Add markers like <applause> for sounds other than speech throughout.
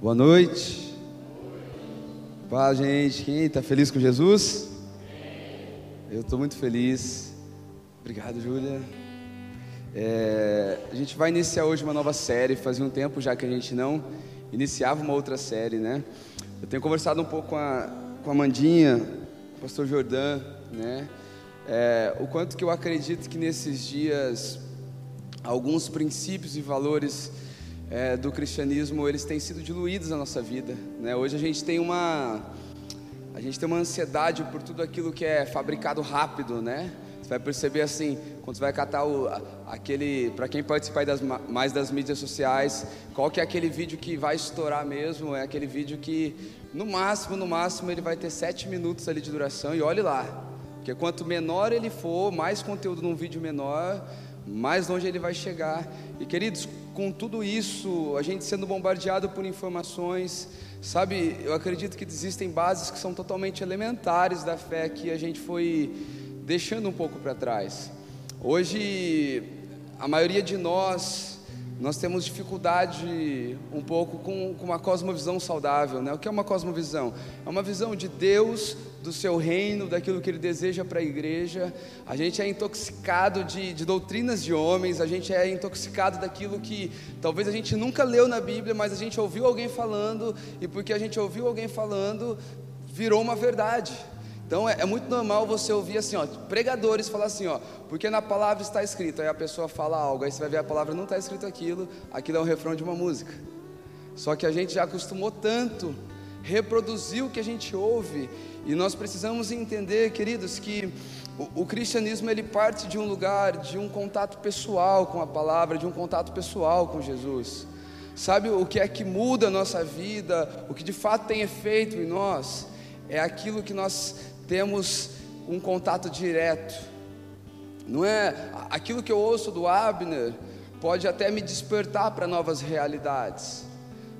Boa noite. Paz, gente. Quem está feliz com Jesus? Eu estou muito feliz. Obrigado, Júlia. É, a gente vai iniciar hoje uma nova série. Fazia um tempo já que a gente não iniciava uma outra série, né? Eu tenho conversado um pouco com a, com a Mandinha, com o pastor Jordã, né? É, o quanto que eu acredito que nesses dias alguns princípios e valores é, do cristianismo eles têm sido diluídos na nossa vida. Né? Hoje a gente tem uma a gente tem uma ansiedade por tudo aquilo que é fabricado rápido, né? Você vai perceber assim, quando você vai catar o, aquele, para quem participar das, mais das mídias sociais, qual que é aquele vídeo que vai estourar mesmo? É aquele vídeo que, no máximo, no máximo, ele vai ter sete minutos ali de duração e olhe lá, porque quanto menor ele for, mais conteúdo num vídeo menor, mais longe ele vai chegar. E queridos, com tudo isso, a gente sendo bombardeado por informações, sabe, eu acredito que existem bases que são totalmente elementares da fé que a gente foi deixando um pouco para trás. Hoje, a maioria de nós nós temos dificuldade um pouco com, com, uma cosmovisão saudável. Né? O que é uma cosmovisão? É uma visão de Deus, do seu reino, daquilo que Ele deseja para a igreja. A gente é intoxicado de, de doutrinas de homens, a gente é intoxicado daquilo que talvez a gente nunca leu na Bíblia, mas a gente ouviu alguém falando, e porque a gente ouviu alguém falando, virou uma verdade. Então é, é, muito normal você ouvir assim, ó, pregadores falar assim, ó, porque na palavra está escrito, aí a pessoa fala algo, aí você vai ver a palavra não está escrito aquilo, aquilo é um refrão de uma música. Só que a gente já acostumou tanto reproduzir o que a gente ouve e nós precisamos entender, queridos, que o, o cristianismo ele parte de um lugar, de um contato pessoal com a palavra, de um contato pessoal com Jesus. Sabe o que é que muda a nossa vida, o que de fato tem efeito em nós? É aquilo que nós temos um contato direto. Não é aquilo que eu ouço do Abner pode até me despertar para novas realidades,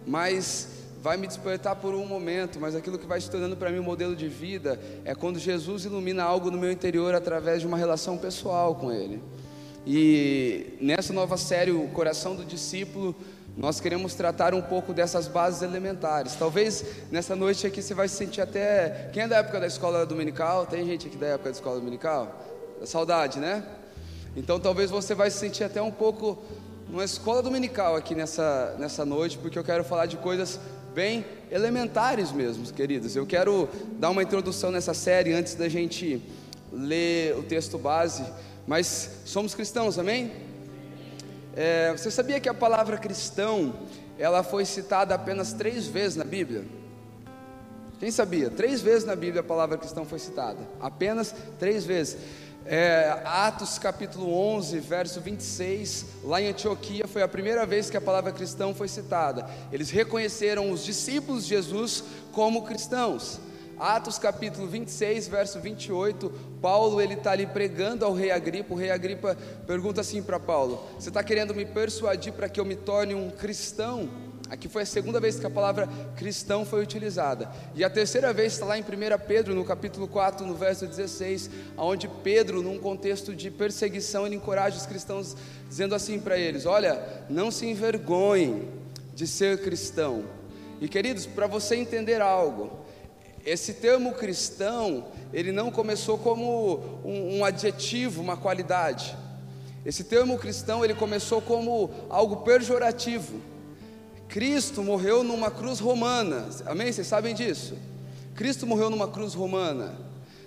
mas vai me despertar por um momento, mas aquilo que vai se tornando para mim um modelo de vida é quando Jesus ilumina algo no meu interior através de uma relação pessoal com Ele. E nessa nova série, o coração do discípulo, nós queremos tratar um pouco dessas bases elementares. Talvez nessa noite aqui você vai se sentir até. Quem é da época da escola dominical? Tem gente aqui da época da escola dominical? Saudade, né? Então talvez você vai se sentir até um pouco numa escola dominical aqui nessa, nessa noite, porque eu quero falar de coisas bem elementares mesmo, queridos. Eu quero dar uma introdução nessa série antes da gente ler o texto base, mas somos cristãos, amém? É, você sabia que a palavra cristão ela foi citada apenas três vezes na Bíblia? Quem sabia? Três vezes na Bíblia a palavra cristão foi citada, apenas três vezes. É, Atos capítulo 11, verso 26, lá em Antioquia foi a primeira vez que a palavra cristão foi citada. Eles reconheceram os discípulos de Jesus como cristãos. Atos capítulo 26, verso 28, Paulo ele está ali pregando ao rei Agripa. O rei Agripa pergunta assim para Paulo: Você está querendo me persuadir para que eu me torne um cristão? Aqui foi a segunda vez que a palavra cristão foi utilizada. E a terceira vez está lá em 1 Pedro, no capítulo 4, no verso 16, onde Pedro, num contexto de perseguição, ele encoraja os cristãos, dizendo assim para eles: Olha, não se envergonhem de ser cristão. E queridos, para você entender algo, esse termo cristão, ele não começou como um, um, adjetivo, uma qualidade. Esse termo cristão, ele começou como algo pejorativo. Cristo morreu numa cruz romana, amém? Vocês sabem disso? Cristo morreu numa cruz romana.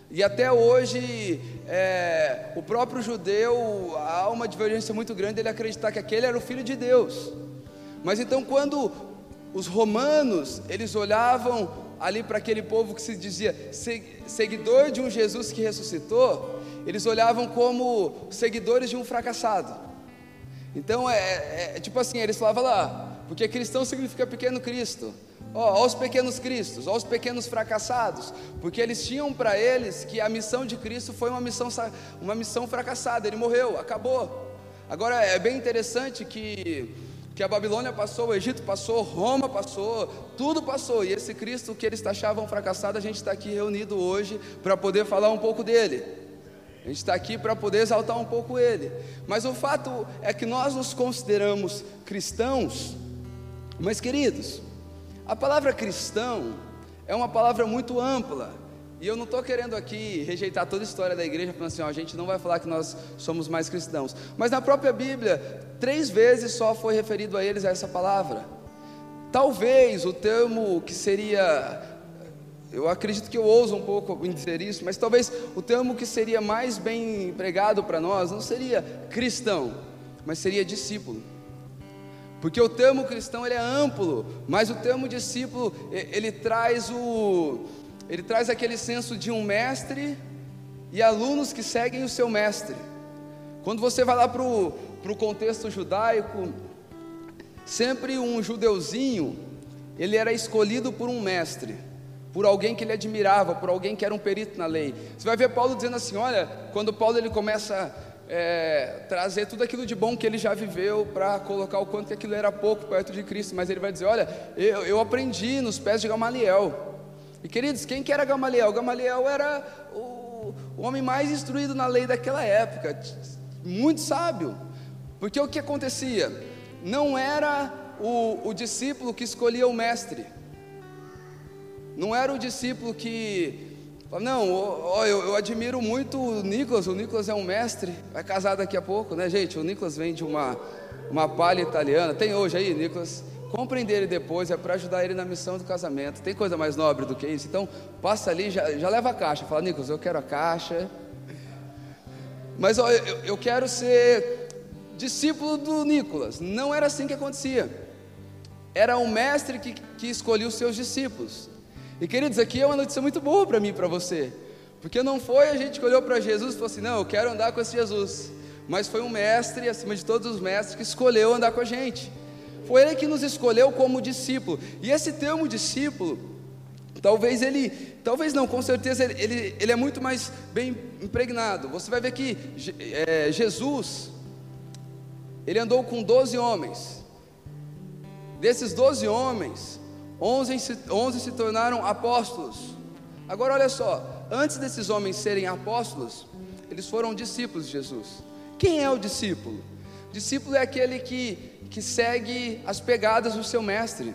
E até hoje, é, o próprio judeu, há uma divergência muito grande ele acreditar que aquele era o Filho de Deus. Mas então, quando os romanos, eles olhavam ali para aquele povo que se dizia seguidor de um Jesus que ressuscitou, eles olhavam como seguidores de um fracassado. Então é, é, é tipo assim, eles falavam lá, porque cristão significa pequeno Cristo. Ó, oh, os pequenos cristos, ó, os pequenos fracassados, porque eles tinham para eles que a missão de Cristo foi uma missão, uma missão fracassada, ele morreu, acabou. Agora é bem interessante que que a Babilônia passou, o Egito passou, Roma passou, tudo passou, e esse Cristo que eles taxavam fracassado, a gente está aqui reunido hoje para poder falar um pouco dele. A gente está aqui para poder exaltar um pouco ele. Mas o fato é que nós nos consideramos cristãos, mas queridos, A palavra cristão é uma palavra muito ampla. E eu não estou querendo aqui rejeitar toda a história da igreja, falando assim, ó, a gente não vai falar que nós somos mais cristãos. Mas na própria Bíblia, três vezes só foi referido a eles essa palavra. Talvez o termo que seria, eu acredito que eu ouso um pouco em dizer isso, mas talvez o termo que seria mais bem empregado para nós não seria cristão, mas seria discípulo. Porque o termo cristão ele é amplo, mas o termo discípulo ele traz o ele traz aquele senso de um mestre e alunos que seguem o seu mestre. Quando você vai lá para o contexto judaico, sempre um judeuzinho, ele era escolhido por um mestre, por alguém que ele admirava, por alguém que era um perito na lei. Você vai ver Paulo dizendo assim: olha, quando Paulo ele começa é, trazer tudo aquilo de bom que ele já viveu para colocar o quanto que aquilo era pouco perto de Cristo, mas ele vai dizer: Olha, eu, eu aprendi nos pés de Gamaliel. E queridos, quem que era Gamaliel? Gamaliel era o, o homem mais instruído na lei daquela época, muito sábio, porque o que acontecia? Não era o, o discípulo que escolhia o mestre, não era o discípulo que não, ó, eu, eu, admiro muito o Nicolas. O Nicolas é um mestre, vai casar daqui a pouco, né, gente? O Nicolas vem de uma, uma palha italiana. Tem hoje aí, Nicolas? Comprem dele depois, é para ajudar ele na missão do casamento. Tem coisa mais nobre do que isso? Então, passa ali, já, já leva a caixa. Fala, Nicolas, eu quero a caixa. Mas ó, eu, eu quero ser discípulo do Nicolas. Não era assim que acontecia. Era o mestre que, que escolhia os seus discípulos. E queridos, aqui é uma notícia muito boa para mim e para você. Porque não foi a gente que olhou para Jesus e falou assim: não, eu quero andar com esse Jesus. Mas foi um mestre, acima de todos os mestres, que escolheu andar com a gente. Foi ele que nos escolheu como discípulo. E esse termo discípulo, talvez ele, talvez não, com certeza ele, ele, ele é muito mais bem impregnado. Você vai ver que é, Jesus, ele andou com 12 homens. Desses 12 homens, 11 se, 11 se tornaram apóstolos. Agora olha só, antes desses homens serem apóstolos, eles foram discípulos de Jesus. Quem é o discípulo? Discípulo é aquele que, que segue as pegadas do seu mestre.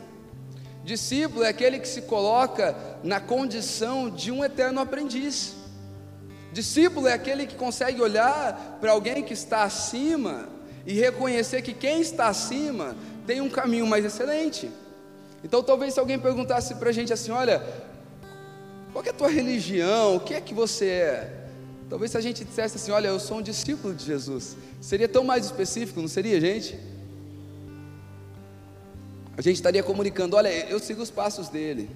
Discípulo é aquele que se coloca na condição de um eterno aprendiz. Discípulo é aquele que consegue olhar para alguém que está acima e reconhecer que quem está acima tem um caminho mais excelente. Então, talvez se alguém perguntasse para a gente assim: olha, qual é a tua religião? O que é que você é? Talvez se a gente dissesse assim: olha, eu sou um discípulo de Jesus, seria tão mais específico, não seria, gente? A gente estaria comunicando: olha, eu sigo os passos dele,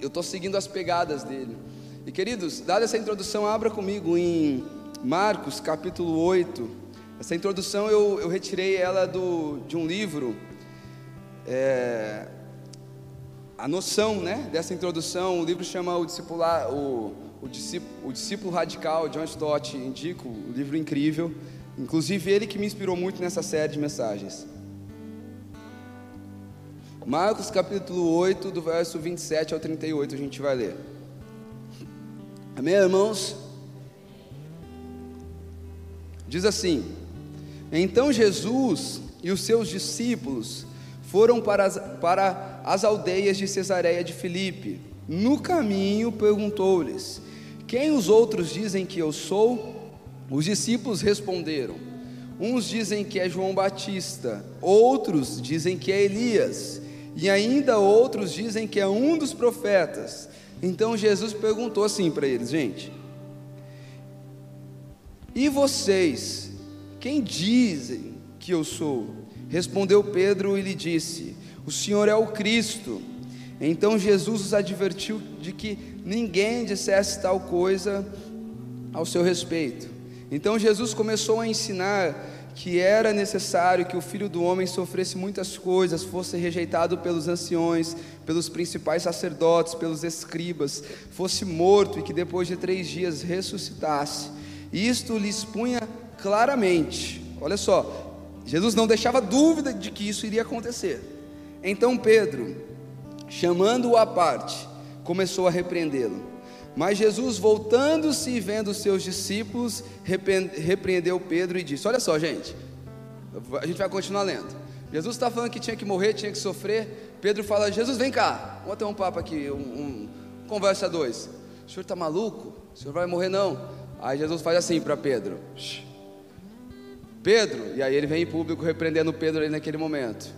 eu estou seguindo as pegadas dele. E queridos, dada essa introdução, abra comigo em Marcos capítulo 8. Essa introdução eu, eu retirei ela do, de um livro é, a noção né, dessa introdução, o livro chama o discipular, o, o, discípulo, o discípulo radical, John Stott, indico, um livro incrível, inclusive ele que me inspirou muito nessa série de mensagens. Marcos capítulo 8, do verso 27 ao 38, a gente vai ler. Amém, irmãos? Diz assim: Então Jesus e os seus discípulos foram para as, para as aldeias de Cesareia de Filipe. No caminho perguntou-lhes: Quem os outros dizem que eu sou? Os discípulos responderam: Uns dizem que é João Batista, outros dizem que é Elias, e ainda outros dizem que é um dos profetas. Então Jesus perguntou assim para eles, gente: E vocês, quem dizem que eu sou? Respondeu Pedro e lhe disse: O Senhor é o Cristo. Então Jesus os advertiu de que ninguém dissesse tal coisa ao seu respeito. Então Jesus começou a ensinar que era necessário que o filho do homem sofresse muitas coisas, fosse rejeitado pelos anciões, pelos principais sacerdotes, pelos escribas, fosse morto e que depois de três dias ressuscitasse. Isto lhes punha claramente, olha só, Jesus não deixava dúvida de que isso iria acontecer. Então Pedro, chamando-o à parte, começou a repreendê-lo. Mas Jesus, voltando-se e vendo os seus discípulos, repreendeu Pedro e disse: Olha só, gente, a gente vai continuar lendo. Jesus está falando que tinha que morrer, tinha que sofrer. Pedro fala: Jesus, vem cá, vamos ter um papo aqui, um, um conversa dois. O senhor está maluco? O senhor vai morrer não? Aí Jesus faz assim para Pedro: Pedro, e aí ele vem em público repreendendo Pedro ali naquele momento.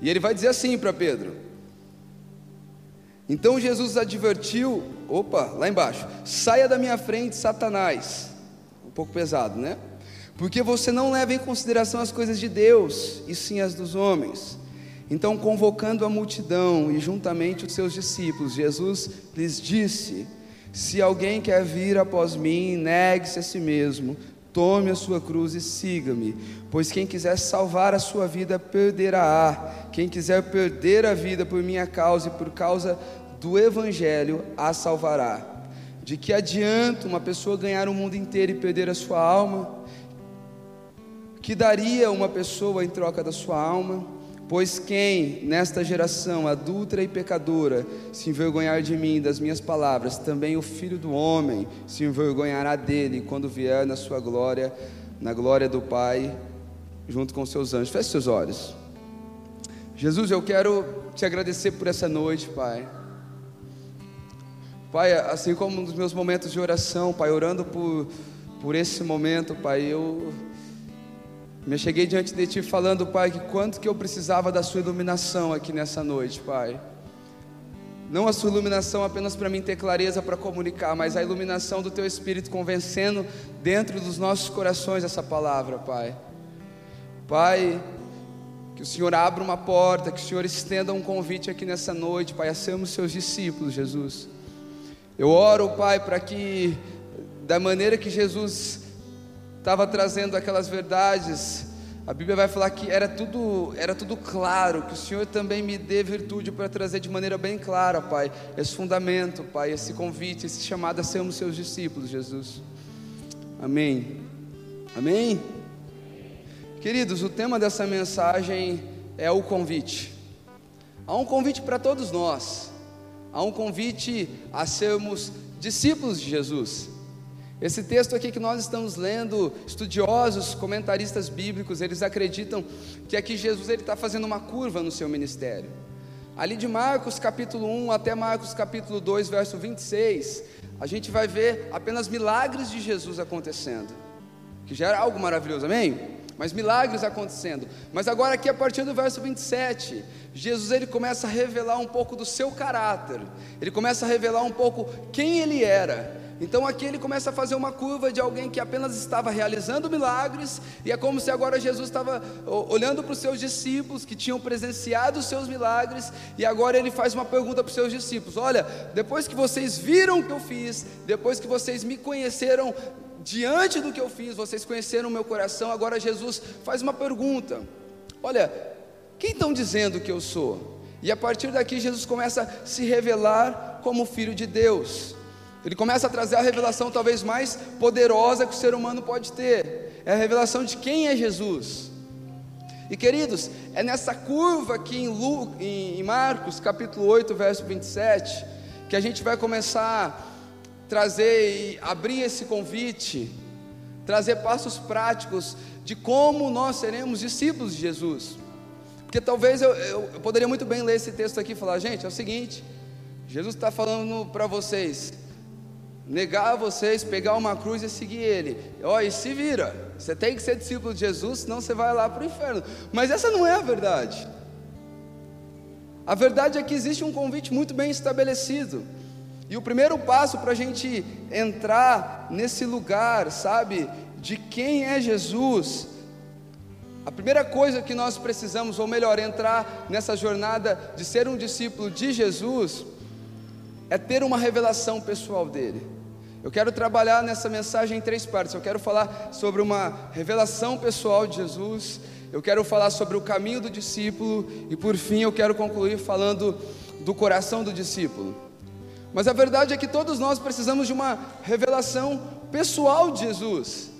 E ele vai dizer assim para Pedro: Então Jesus advertiu, opa, lá embaixo, saia da minha frente, Satanás. Um pouco pesado, né? Porque você não leva em consideração as coisas de Deus, e sim as dos homens. Então, convocando a multidão e juntamente os seus discípulos, Jesus lhes disse: Se alguém quer vir após mim, negue-se a si mesmo, tome a sua cruz e siga-me. Pois quem quiser salvar a sua vida, perderá. Quem quiser perder a vida por minha causa e por causa do Evangelho, a salvará. De que adianta uma pessoa ganhar o mundo inteiro e perder a sua alma? Que daria uma pessoa em troca da sua alma? Pois quem, nesta geração adulta e pecadora, se envergonhar de mim, das minhas palavras, também o filho do homem se envergonhará dele quando vier na sua glória, na glória do Pai, junto com seus anjos. Feche seus olhos. Jesus, eu quero te agradecer por essa noite, Pai. Pai, assim como nos meus momentos de oração, Pai, orando por, por esse momento, Pai, eu me cheguei diante de Ti falando, Pai, que quanto que eu precisava da Sua iluminação aqui nessa noite, Pai. Não a Sua iluminação apenas para mim ter clareza para comunicar, mas a iluminação do Teu Espírito convencendo dentro dos nossos corações essa palavra, Pai. Pai, que o Senhor abra uma porta, que o Senhor estenda um convite aqui nessa noite, Pai, a sermos Seus discípulos, Jesus. Eu oro, Pai, para que, da maneira que Jesus estava trazendo aquelas verdades, a Bíblia vai falar que era tudo, era tudo claro, que o Senhor também me dê virtude para trazer de maneira bem clara, Pai, esse fundamento, Pai, esse convite, esse chamado a sermos seus discípulos, Jesus. Amém. Amém. Queridos, o tema dessa mensagem é o convite. Há um convite para todos nós. Há um convite a sermos discípulos de Jesus. Esse texto aqui que nós estamos lendo, estudiosos, comentaristas bíblicos, eles acreditam que aqui Jesus ele está fazendo uma curva no seu ministério. Ali de Marcos capítulo 1 até Marcos capítulo 2, verso 26, a gente vai ver apenas milagres de Jesus acontecendo, que já era algo maravilhoso, amém? Mas milagres acontecendo. Mas agora aqui a partir do verso 27, Jesus ele começa a revelar um pouco do seu caráter. Ele começa a revelar um pouco quem ele era então aqui ele começa a fazer uma curva de alguém que apenas estava realizando milagres, e é como se agora Jesus estava olhando para os seus discípulos que tinham presenciado os seus milagres, e agora ele faz uma pergunta para os seus discípulos: Olha, depois que vocês viram o que eu fiz, depois que vocês me conheceram diante do que eu fiz, vocês conheceram o meu coração, agora Jesus faz uma pergunta: Olha, quem estão dizendo que eu sou? E a partir daqui Jesus começa a se revelar como filho de Deus. Ele começa a trazer a revelação talvez mais poderosa que o ser humano pode ter. É a revelação de quem é Jesus. E queridos, é nessa curva aqui em, Lu, em Marcos, capítulo 8, verso 27, que a gente vai começar a trazer e abrir esse convite, trazer passos práticos de como nós seremos discípulos de Jesus. Porque talvez eu, eu, eu poderia muito bem ler esse texto aqui e falar, gente, é o seguinte, Jesus está falando para vocês, negar vocês, pegar uma cruz e seguir Ele. Ó, e se vira. Você tem que ser discípulo de Jesus, senão você vai lá para o inferno. Mas essa não é a verdade. A verdade é que existe um convite muito bem estabelecido. E o primeiro passo para a gente entrar nesse lugar, sabe, de quem é Jesus, a primeira coisa que nós precisamos, ou melhor, entrar nessa jornada de ser um discípulo de Jesus, é ter uma revelação pessoal dele. Eu quero trabalhar nessa mensagem em três partes. Eu quero falar sobre uma revelação pessoal de Jesus, eu quero falar sobre o caminho do discípulo e por fim eu quero concluir falando do coração do discípulo. Mas a verdade é que todos nós precisamos de uma revelação pessoal de Jesus.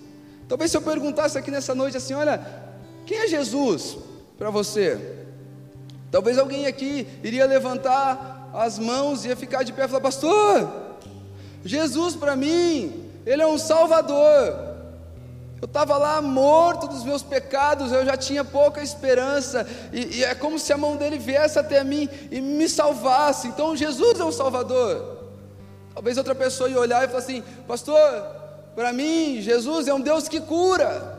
Talvez se eu perguntasse aqui nessa noite assim, olha, quem é Jesus para você? Talvez alguém aqui iria levantar as mãos e ia ficar de pé e falar, pastor, Jesus para mim, Ele é um Salvador. Eu estava lá morto dos meus pecados, eu já tinha pouca esperança, e, e, é como se a mão dele viesse até mim e me salvasse. Então Jesus é o Salvador. Talvez outra pessoa ia olhar e falar assim: Pastor, para mim, Jesus é um Deus que cura.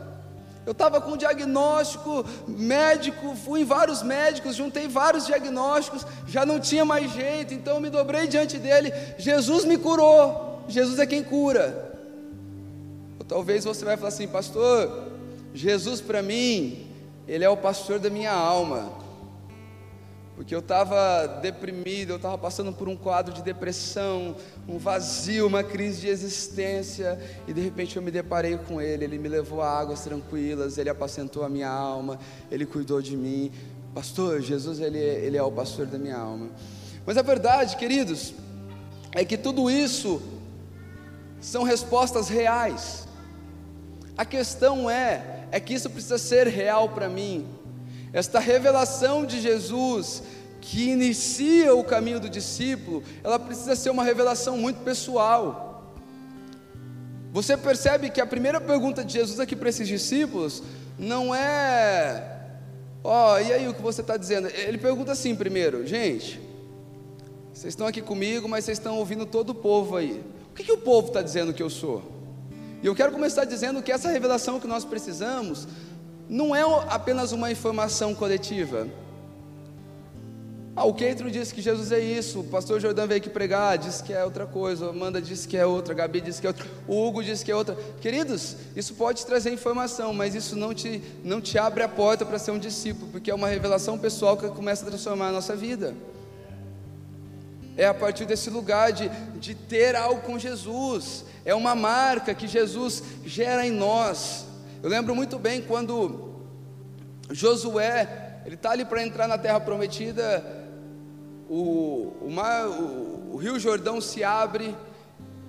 Eu estava com um diagnóstico médico, fui em vários médicos, juntei vários diagnósticos, já não tinha mais jeito, então eu me dobrei diante dele. Jesus me curou, Jesus é quem cura. Ou talvez você vai falar assim, pastor, Jesus para mim, ele é o pastor da minha alma porque eu estava deprimido, eu estava passando por um quadro de depressão, um vazio, uma crise de existência, e de repente eu me deparei com Ele, Ele me levou a águas tranquilas, Ele apacentou a minha alma, Ele cuidou de mim. Pastor, Jesus, Ele, ele é o pastor da minha alma. Mas a verdade, queridos, é que tudo isso são respostas reais. A questão é, é que isso precisa ser real para mim. Esta revelação de Jesus, que inicia o caminho do discípulo, ela precisa ser uma revelação muito pessoal. Você percebe que a primeira pergunta de Jesus aqui para esses discípulos não é, ó, oh, e aí o que você está dizendo? Ele pergunta assim primeiro, gente, vocês estão aqui comigo, mas vocês estão ouvindo todo o povo aí. O que, que o povo está dizendo que eu sou? E eu quero começar dizendo que essa revelação que nós precisamos não é apenas uma informação coletiva. Ah, o Keitro disse que Jesus é isso, o pastor Jordão veio aqui pregar, disse que é outra coisa, a Amanda disse que é outra, a Gabi disse que é outra, o Hugo disse que é outra. Queridos, isso pode trazer informação, mas isso não te, não te abre a porta para ser um discípulo, porque é uma revelação pessoal que começa a transformar a nossa vida. É a partir desse lugar de, de ter algo com Jesus, é uma marca que Jesus gera em nós. Eu lembro muito bem quando Josué, ele está ali para entrar na terra prometida, o, o, mar, o, o rio Jordão se abre,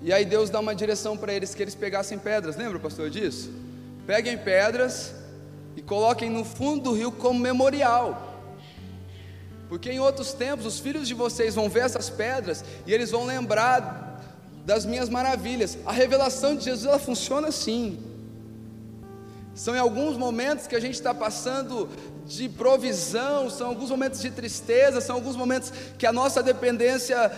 e aí Deus dá uma direção para eles, que eles pegassem pedras, lembra pastor disso? Peguem pedras e coloquem no fundo do rio como memorial. Porque em outros tempos os filhos de vocês vão ver essas pedras e eles vão lembrar das minhas maravilhas. A revelação de Jesus ela funciona assim. São em alguns momentos que a gente está passando de provisão, são alguns momentos de tristeza, são alguns momentos que a nossa dependência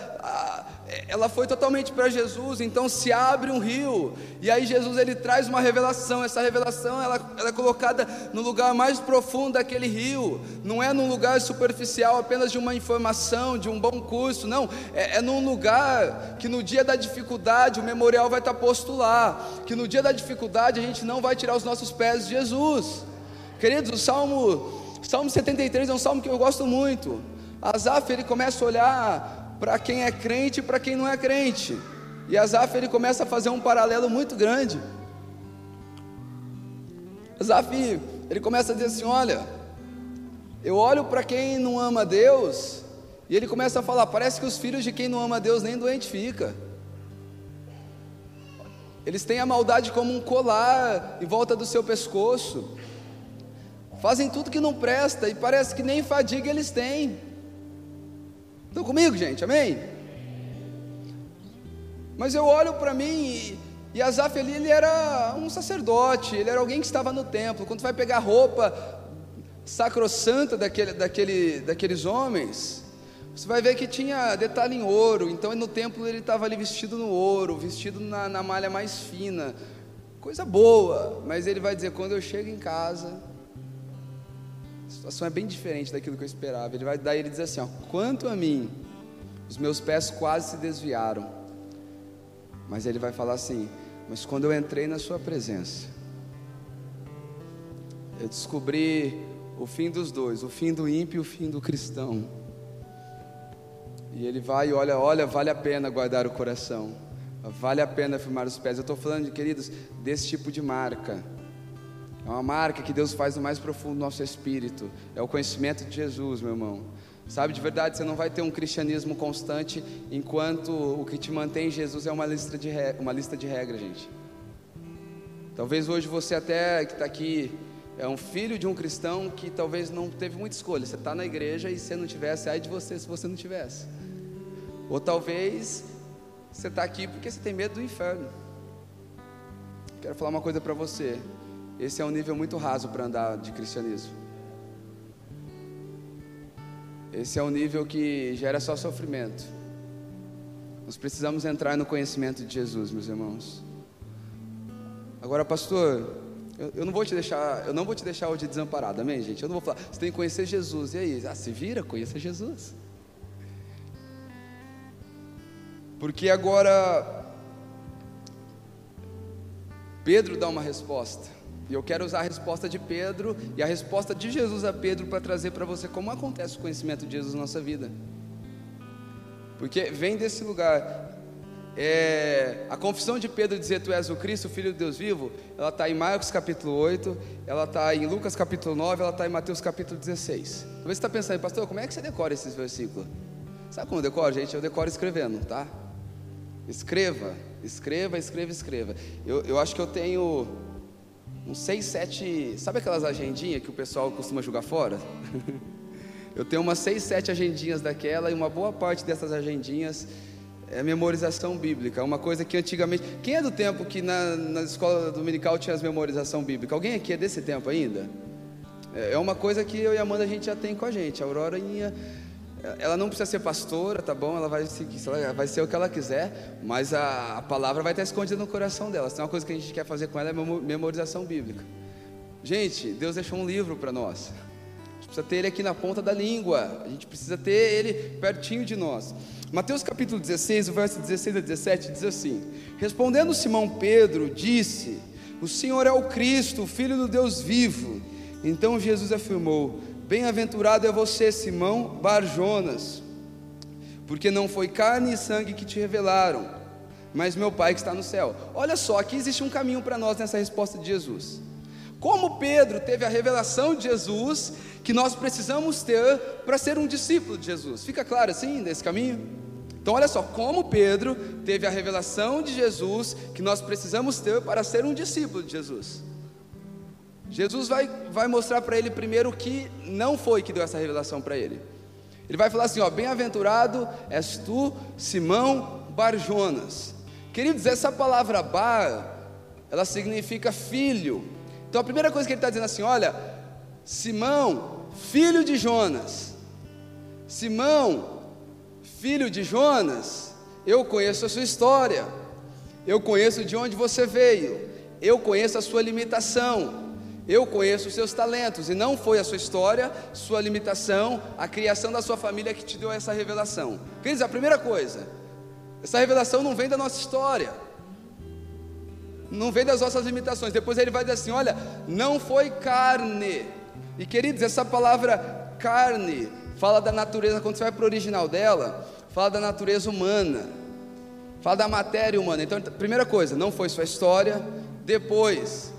ela foi totalmente para Jesus, então se abre um rio, e aí Jesus ele traz uma revelação, essa revelação ela, ela, é colocada no lugar mais profundo daquele rio, não é num lugar superficial apenas de uma informação, de um bom curso, não, é, é num lugar que no dia da dificuldade o memorial vai estar posto lá, que no dia da dificuldade a gente não vai tirar os nossos pés de Jesus, queridos, o Salmo, Salmo 73 é um salmo que eu gosto muito, Asaf ele começa a olhar para quem é crente e para quem não é crente. E Asaf ele começa a fazer um paralelo muito grande. Asaf ele começa a dizer assim: Olha, eu olho para quem não ama Deus, e ele começa a falar: Parece que os filhos de quem não ama Deus nem doente fica. Eles têm a maldade como um colar em volta do seu pescoço, fazem tudo que não presta e parece que nem fadiga eles têm. Estão comigo, gente? Amém? Mas eu olho para mim e, e ali, ele era um sacerdote, ele era alguém que estava no templo. Quando vai pegar a roupa sacrossanta daquele, daquele, daqueles homens, você vai ver que tinha detalhe em ouro. Então no templo ele estava ali vestido no ouro, vestido na, na malha mais fina. Coisa boa, mas ele vai dizer: quando eu chego em casa, situação é bem diferente daquilo que eu esperava. Ele vai daí ele diz assim: ó, quanto a mim, os meus pés quase se desviaram. Mas ele vai falar assim: mas quando eu entrei na sua presença, eu descobri o fim dos dois, o fim do ímpio e o fim do cristão. E ele vai e olha, olha, vale a pena guardar o coração. Vale a pena firmar os pés. Eu estou falando, queridos, desse tipo de marca é uma marca que Deus faz no mais profundo do nosso espírito. É o conhecimento de Jesus, meu irmão. Sabe, de verdade, você não vai ter um cristianismo constante enquanto o que te mantém em Jesus é uma lista de, uma lista de regras, gente. Talvez hoje você até que está aqui é um filho de um cristão que talvez não teve muita escolha. Você está na igreja e se não tivesse, ai de você se você não tivesse. Ou talvez você está aqui porque você tem medo do inferno. quero falar uma coisa para você. Esse é um nível muito raso para andar de cristianismo. Esse é um nível que gera só sofrimento. Nós precisamos entrar no conhecimento de Jesus, meus irmãos. Agora, pastor, eu, eu, não vou te deixar, eu não vou te deixar hoje desamparado, amém, gente? Eu não vou falar, você tem que conhecer Jesus. E aí? Ah, se vira, conheça Jesus. Porque agora Pedro dá uma resposta. E eu quero usar a resposta de Pedro e a resposta de Jesus a Pedro para trazer para você como acontece o conhecimento de Jesus na nossa vida. Porque vem desse lugar. É, a confissão de Pedro dizer tu és o Cristo, o Filho de Deus vivo, ela está em Marcos capítulo 8, ela está em Lucas capítulo 9, ela está em Mateus capítulo 16. Talvez você está pensando, pastor, como é que você decora esses versículos? Sabe como eu decoro, gente? Eu decoro escrevendo, tá? Escreva, escreva, escreva, escreva. Eu, eu acho que eu tenho uns seis, sete. Sabe aquelas agendinhas que o pessoal costuma jogar fora? <laughs> eu tenho umas seis, sete agendinhas daquela e uma boa parte dessas agendinhas é memorização bíblica. Uma coisa que antigamente. Quem é do tempo que na, na escola dominical tinha as memorização bíblica? Alguém aqui é desse tempo ainda? É, é uma coisa que eu e a Amanda a gente já tem com a gente. A Aurora ia ela não precisa ser pastora, tá bom? Ela vai, seguir, ela vai ser o que ela quiser, mas a, a, palavra vai estar escondida no coração dela. Se tem uma coisa que a gente quer fazer com ela é memorização bíblica. Gente, Deus deixou um livro para nós. A gente precisa ter ele aqui na ponta da língua. A gente precisa ter ele pertinho de nós. Mateus capítulo 16, o verso 16 a 17 diz assim: Respondendo Simão Pedro, disse: O Senhor é o Cristo, o Filho do Deus vivo. Então Jesus afirmou: Bem-aventurado é você, Simão Barjonas, porque não foi carne e sangue que te revelaram, mas meu Pai que está no céu. Olha só, aqui existe um caminho para nós nessa resposta de Jesus. Como Pedro teve a revelação de Jesus, que nós precisamos ter para ser um discípulo de Jesus. Fica claro assim nesse caminho? Então, olha só, como Pedro teve a revelação de Jesus, que nós precisamos ter para ser um discípulo de Jesus. Jesus vai, vai mostrar para ele primeiro o que não foi que deu essa revelação para ele. Ele vai falar assim: ó, bem-aventurado és tu, Simão Barjonas. Queridos, essa palavra bar, ela significa filho. Então a primeira coisa que ele está dizendo assim: olha, Simão, filho de Jonas. Simão, filho de Jonas, eu conheço a sua história, eu conheço de onde você veio, eu conheço a sua limitação, eu conheço os seus talentos, e não foi a sua história, sua limitação, a criação da sua família que te deu essa revelação. Quer dizer, a primeira coisa, essa revelação não vem da nossa história, não vem das nossas limitações. Depois ele vai dizer assim: olha, não foi carne. E queridos, essa palavra carne fala da natureza, quando você vai para o original dela, fala da natureza humana, fala da matéria humana. Então, primeira coisa, não foi sua história. Depois,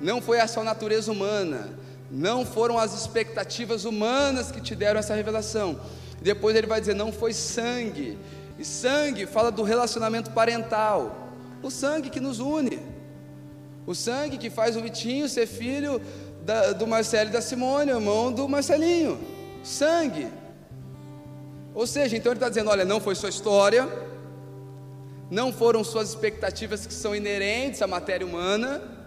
não foi a sua natureza humana, não foram as expectativas humanas que te deram essa revelação. Depois ele vai dizer: não foi sangue, e sangue fala do relacionamento parental, o sangue que nos une, o sangue que faz o Vitinho ser filho da, do Marcelo e da Simone, irmão do Marcelinho, sangue. Ou seja, então ele está dizendo: olha, não foi sua história, não foram suas expectativas que são inerentes à matéria humana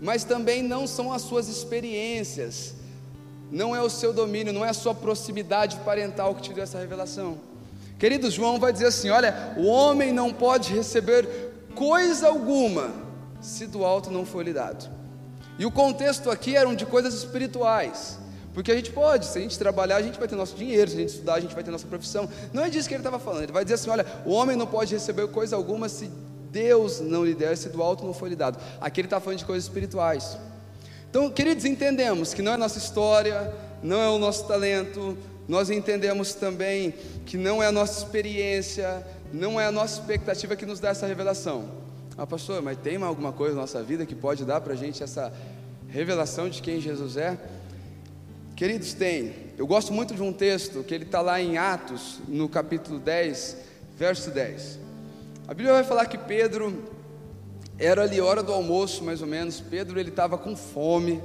mas também não são as suas experiências, não é o seu domínio, não é a sua proximidade parental que te deu essa revelação. Querido João vai dizer assim: olha, o homem não pode receber coisa alguma se do alto não for lhe dado. E o contexto aqui eram de coisas espirituais. Porque a gente pode, se a gente trabalhar, a gente vai ter nosso dinheiro, se a gente estudar, a gente vai ter nossa profissão. Não é disso que ele estava falando. Ele vai dizer assim: olha, o homem não pode receber coisa alguma se Deus não lhe deu, se do alto não foi lhe dado. Aqui ele está falando de coisas espirituais. Então, queridos, entendemos que não é nossa história, não é o nosso talento, nós entendemos também que não é a nossa experiência, não é a nossa expectativa que nos dá essa revelação. Ah, pastor, mas tem alguma coisa na nossa vida que pode dar para a gente essa revelação de quem Jesus é? Queridos, tem. Eu gosto muito de um texto que ele está lá em Atos, no capítulo 10, verso 10. A Bíblia vai falar que Pedro era ali hora do almoço, mais ou menos. Pedro ele estava com fome,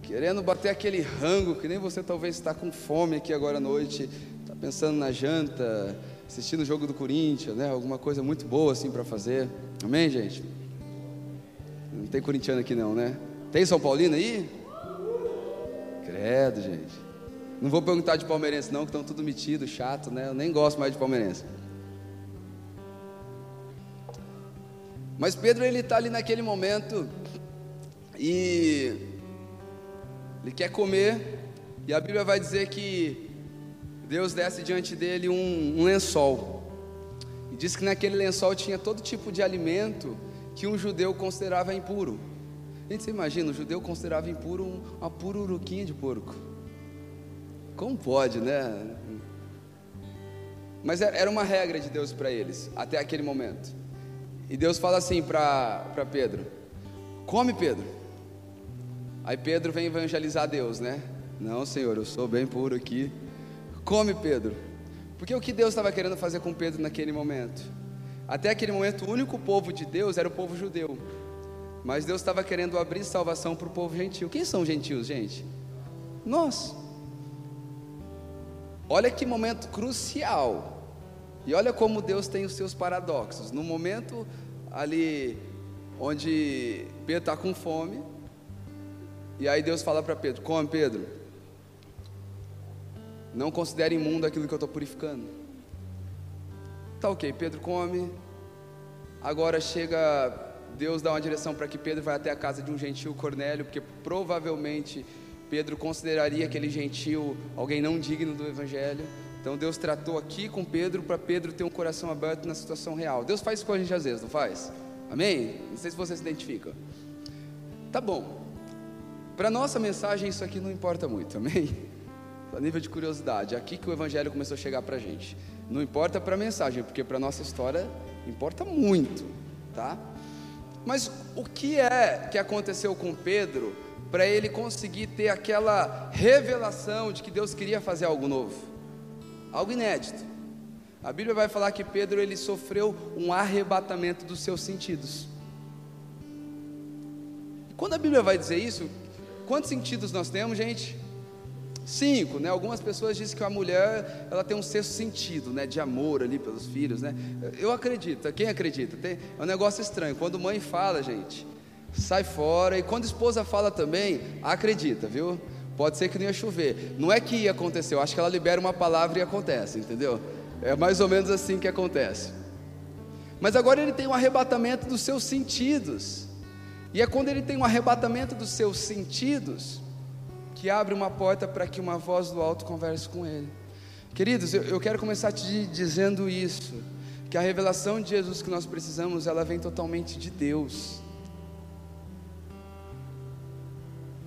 querendo bater aquele rango que nem você talvez está com fome aqui agora à noite, está pensando na janta, assistindo o jogo do Corinthians, né? Alguma coisa muito boa assim para fazer. Amém, gente. Não tem corintiano aqui não, né? Tem São Paulino aí? Credo, gente. Não vou perguntar de palmeirense não, que estão tudo metido, chato, né? Eu nem gosto mais de palmeirense. Mas Pedro ele está ali naquele momento e ele quer comer e a Bíblia vai dizer que Deus desce diante dele um, um lençol e diz que naquele lençol tinha todo tipo de alimento que um judeu considerava impuro. Gente, você imagina, o judeu considerava impuro uma pururuquinha de porco. Como pode, né? Mas era uma regra de Deus para eles, até aquele momento. E Deus fala assim para Pedro: Come, Pedro. Aí Pedro vem evangelizar Deus, né? Não, Senhor, eu sou bem puro aqui. Come, Pedro. Porque o que Deus estava querendo fazer com Pedro naquele momento? Até aquele momento, o único povo de Deus era o povo judeu. Mas Deus estava querendo abrir salvação para o povo gentil. Quem são gentios, gente? Nós. Olha que momento crucial. E olha como Deus tem os seus paradoxos. No momento ali onde Pedro está com fome, e aí Deus fala para Pedro: Come, Pedro. Não considere imundo aquilo que eu estou purificando. Tá ok, Pedro come. Agora chega Deus dá uma direção para que Pedro vá até a casa de um gentil Cornélio, porque provavelmente Pedro consideraria aquele gentil alguém não digno do evangelho. Então Deus tratou aqui com Pedro para Pedro ter um coração aberto na situação real. Deus faz isso com a gente às vezes, não faz? Amém? Não sei se você se identifica. Tá bom. Para nossa mensagem isso aqui não importa muito, amém? <laughs> A nível de curiosidade, é aqui que o evangelho começou a chegar para a gente. Não importa para a mensagem, porque para nossa história importa muito, tá? Mas o que é que aconteceu com Pedro para ele conseguir ter aquela revelação de que Deus queria fazer algo novo? Algo inédito. A Bíblia vai falar que Pedro ele sofreu um arrebatamento dos seus sentidos. E quando a Bíblia vai dizer isso, quantos sentidos nós temos, gente? Cinco, né? Algumas pessoas dizem que a mulher ela tem um sexto sentido, né? De amor ali pelos filhos, né? Eu acredito. Quem acredita? Tem, é um negócio estranho. Quando mãe fala, gente, sai fora. E quando esposa fala também, acredita, viu? Pode ser que não ia chover. Não é que ia acontecer. Eu acho que ela libera uma palavra e acontece, entendeu? É mais ou menos assim que acontece. Mas agora ele tem um arrebatamento dos seus sentidos. E é quando ele tem um arrebatamento dos seus sentidos que abre uma porta para que uma voz do alto converse com ele. Queridos, eu, eu quero começar te dizendo isso, que a revelação de Jesus que nós precisamos, ela vem totalmente de Deus.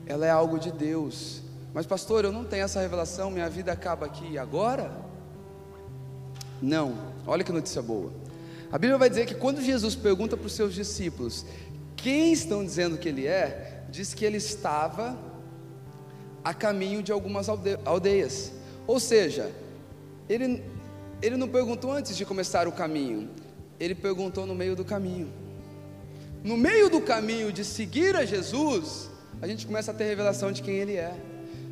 Ela é algo de Deus. Mas pastor, eu não tenho essa revelação, minha vida acaba aqui agora? Não. Olha que notícia boa. A Bíblia vai dizer que quando Jesus pergunta para os seus discípulos quem estão dizendo que ele é, diz que ele estava a caminho de algumas aldeias. Ou seja, ele, ele não perguntou antes de começar o caminho, ele perguntou no meio do caminho. No meio do caminho de seguir a Jesus, a gente começa a ter revelação de quem Ele é.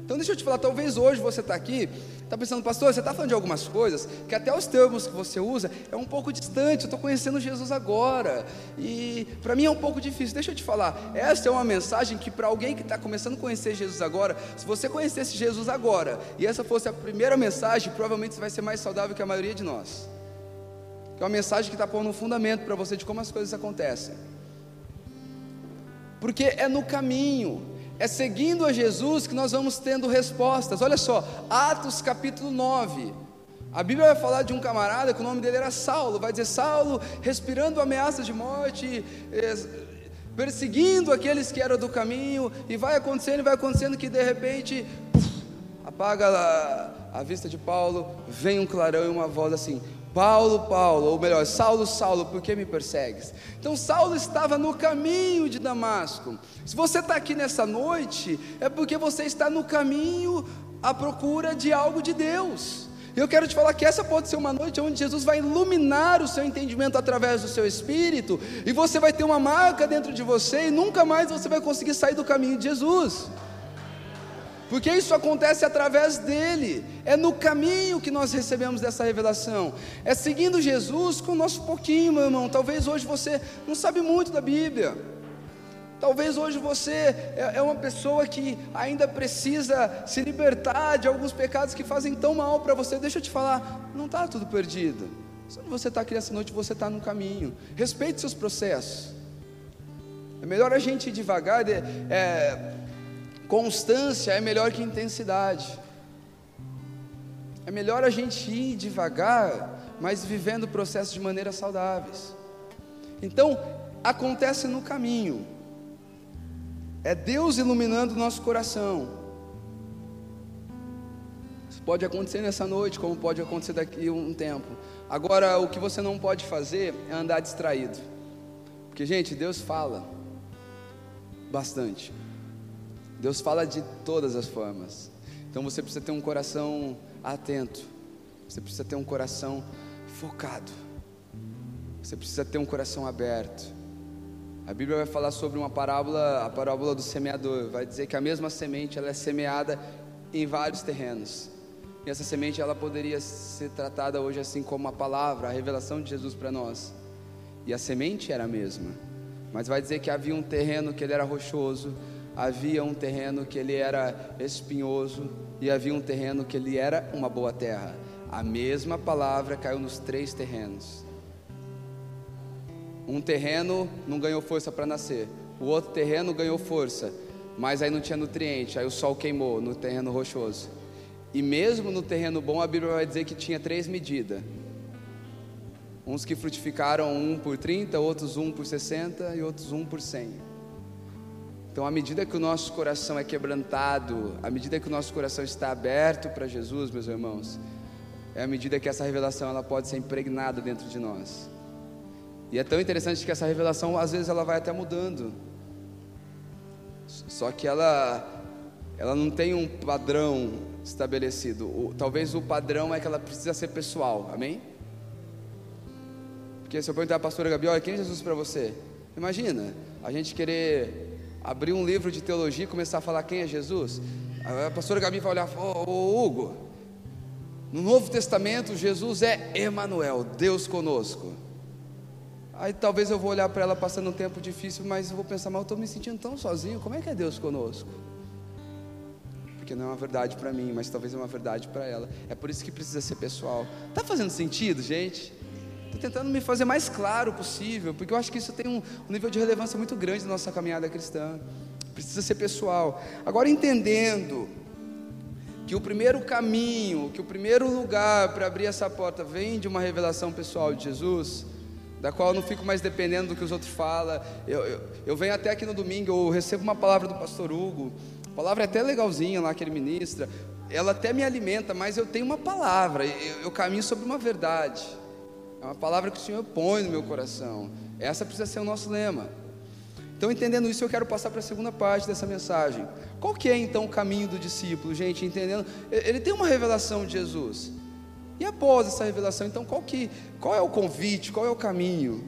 Então deixa eu te falar, talvez hoje você está aqui, está pensando, pastor, você está falando de algumas coisas que até os termos que você usa é um pouco distante, eu estou conhecendo Jesus agora, e para mim é um pouco difícil. Deixa eu te falar, essa é uma mensagem que para alguém que está começando a conhecer Jesus agora, se você conhecesse Jesus agora, e essa fosse a primeira mensagem, provavelmente você vai ser mais saudável que a maioria de nós. Que é uma mensagem que está pondo um fundamento para você de como as coisas acontecem. Porque é no caminho, é seguindo a Jesus que nós vamos tendo respostas. Olha só, Atos capítulo 9. A Bíblia vai falar de um camarada que o nome dele era Saulo. Vai dizer Saulo respirando ameaças de morte, perseguindo aqueles que eram do caminho. E vai acontecendo, vai acontecendo que de repente puf, apaga a, a vista de Paulo. Vem um clarão e uma voz assim: Paulo, Paulo, ou melhor, Saulo, Saulo, por que me persegues? Então Saulo estava no caminho de Damasco. Se você está aqui nessa noite, é porque você está no caminho à procura de algo de Deus. Eu quero te falar que essa pode ser uma noite onde Jesus vai iluminar o seu entendimento através do seu espírito, e você vai ter uma marca dentro de você, e nunca mais você vai conseguir sair do caminho de Jesus porque isso acontece através dele, é no caminho que nós recebemos dessa revelação, é seguindo Jesus com o nosso pouquinho, meu irmão. Talvez hoje você não sabe muito da Bíblia, Talvez hoje você é, é uma pessoa que ainda precisa se libertar de alguns pecados que fazem tão mal para você. Deixa eu te falar, não está tudo perdido. Só você está aqui essa noite, você está no caminho. Respeite seus processos. É melhor a gente ir devagar. É, constância é melhor que intensidade. É melhor a gente ir devagar, mas vivendo o processo de maneira saudáveis. Então, acontece no caminho. É Deus iluminando o nosso coração. Isso pode acontecer nessa noite, como pode acontecer daqui a um tempo. Agora, o que você não pode fazer é andar distraído. Porque, gente, Deus fala bastante. Deus fala de todas as formas. Então você precisa ter um coração atento. Você precisa ter um coração focado. Você precisa ter um coração aberto. A Bíblia vai falar sobre uma parábola, a parábola do semeador. Vai dizer que a mesma semente ela é semeada em vários terrenos. E essa semente ela poderia ser tratada hoje assim como a palavra, a revelação de Jesus para nós. E a semente era a mesma. Mas vai dizer que havia um terreno que ele era rochoso, havia um terreno que ele era espinhoso e havia um terreno que ele era uma boa terra. A mesma palavra caiu nos três terrenos. Um terreno não ganhou força para nascer, o outro terreno ganhou força, mas aí não tinha nutriente, aí o sol queimou no terreno rochoso. E mesmo no terreno bom, a Bíblia vai dizer que tinha três medidas. Uns que frutificaram um por 30, outros um por 60 e outros um por 100. Então, à medida que o nosso coração é quebrantado, à medida que o nosso coração está aberto para Jesus, meus irmãos, é à medida que essa revelação ela pode ser impregnada dentro de nós. E é tão interessante que essa revelação, às vezes, ela vai até mudando. Só que ela, ela não tem um padrão estabelecido. Talvez o padrão é que ela precisa ser pessoal. Amém? Porque se eu perguntar à pastora Gabi, olha, quem é Jesus para você? Imagina, a gente querer abrir um livro de teologia e começar a falar quem é Jesus. A pastora Gabi vai olhar e falar, ô Hugo, no Novo Testamento Jesus é Emanuel, Deus conosco. Aí talvez eu vou olhar para ela passando um tempo difícil, mas eu vou pensar, mas eu estou me sentindo tão sozinho, como é que é Deus conosco? Porque não é uma verdade para mim, mas talvez é uma verdade para ela. É por isso que precisa ser pessoal. Tá fazendo sentido, gente? Estou tentando me fazer mais claro possível, porque eu acho que isso tem um, um nível de relevância muito grande na nossa caminhada cristã. Precisa ser pessoal. Agora entendendo que o primeiro caminho, que o primeiro lugar para abrir essa porta vem de uma revelação pessoal de Jesus da qual eu não fico mais dependendo do que os outros falam. Eu, eu, eu, venho até aqui no domingo, eu recebo uma palavra do pastor Hugo, a palavra é até legalzinha lá que ele ministra, ela até me alimenta, mas eu tenho uma palavra, eu, eu caminho sobre uma verdade, é uma palavra que o Senhor põe no meu coração, essa precisa ser o nosso lema. Então, entendendo isso, eu quero passar para a segunda parte dessa mensagem. Qual que é então o caminho do discípulo, gente? Entendendo, ele tem uma revelação de Jesus. E após essa revelação, então qual que qual é o convite, qual é o caminho?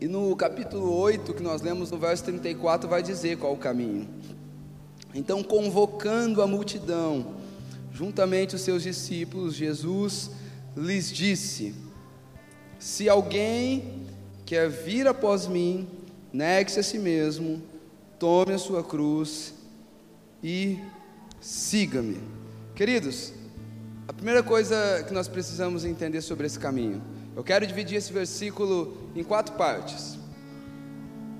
E no capítulo 8, que nós lemos no verso 34, vai dizer qual é o caminho. Então, convocando a multidão, juntamente os seus discípulos, Jesus lhes disse: Se alguém quer vir após mim, negue-se a si mesmo, tome a sua cruz e siga-me. Queridos, a primeira coisa que nós precisamos entender sobre esse caminho, eu quero dividir esse versículo em quatro partes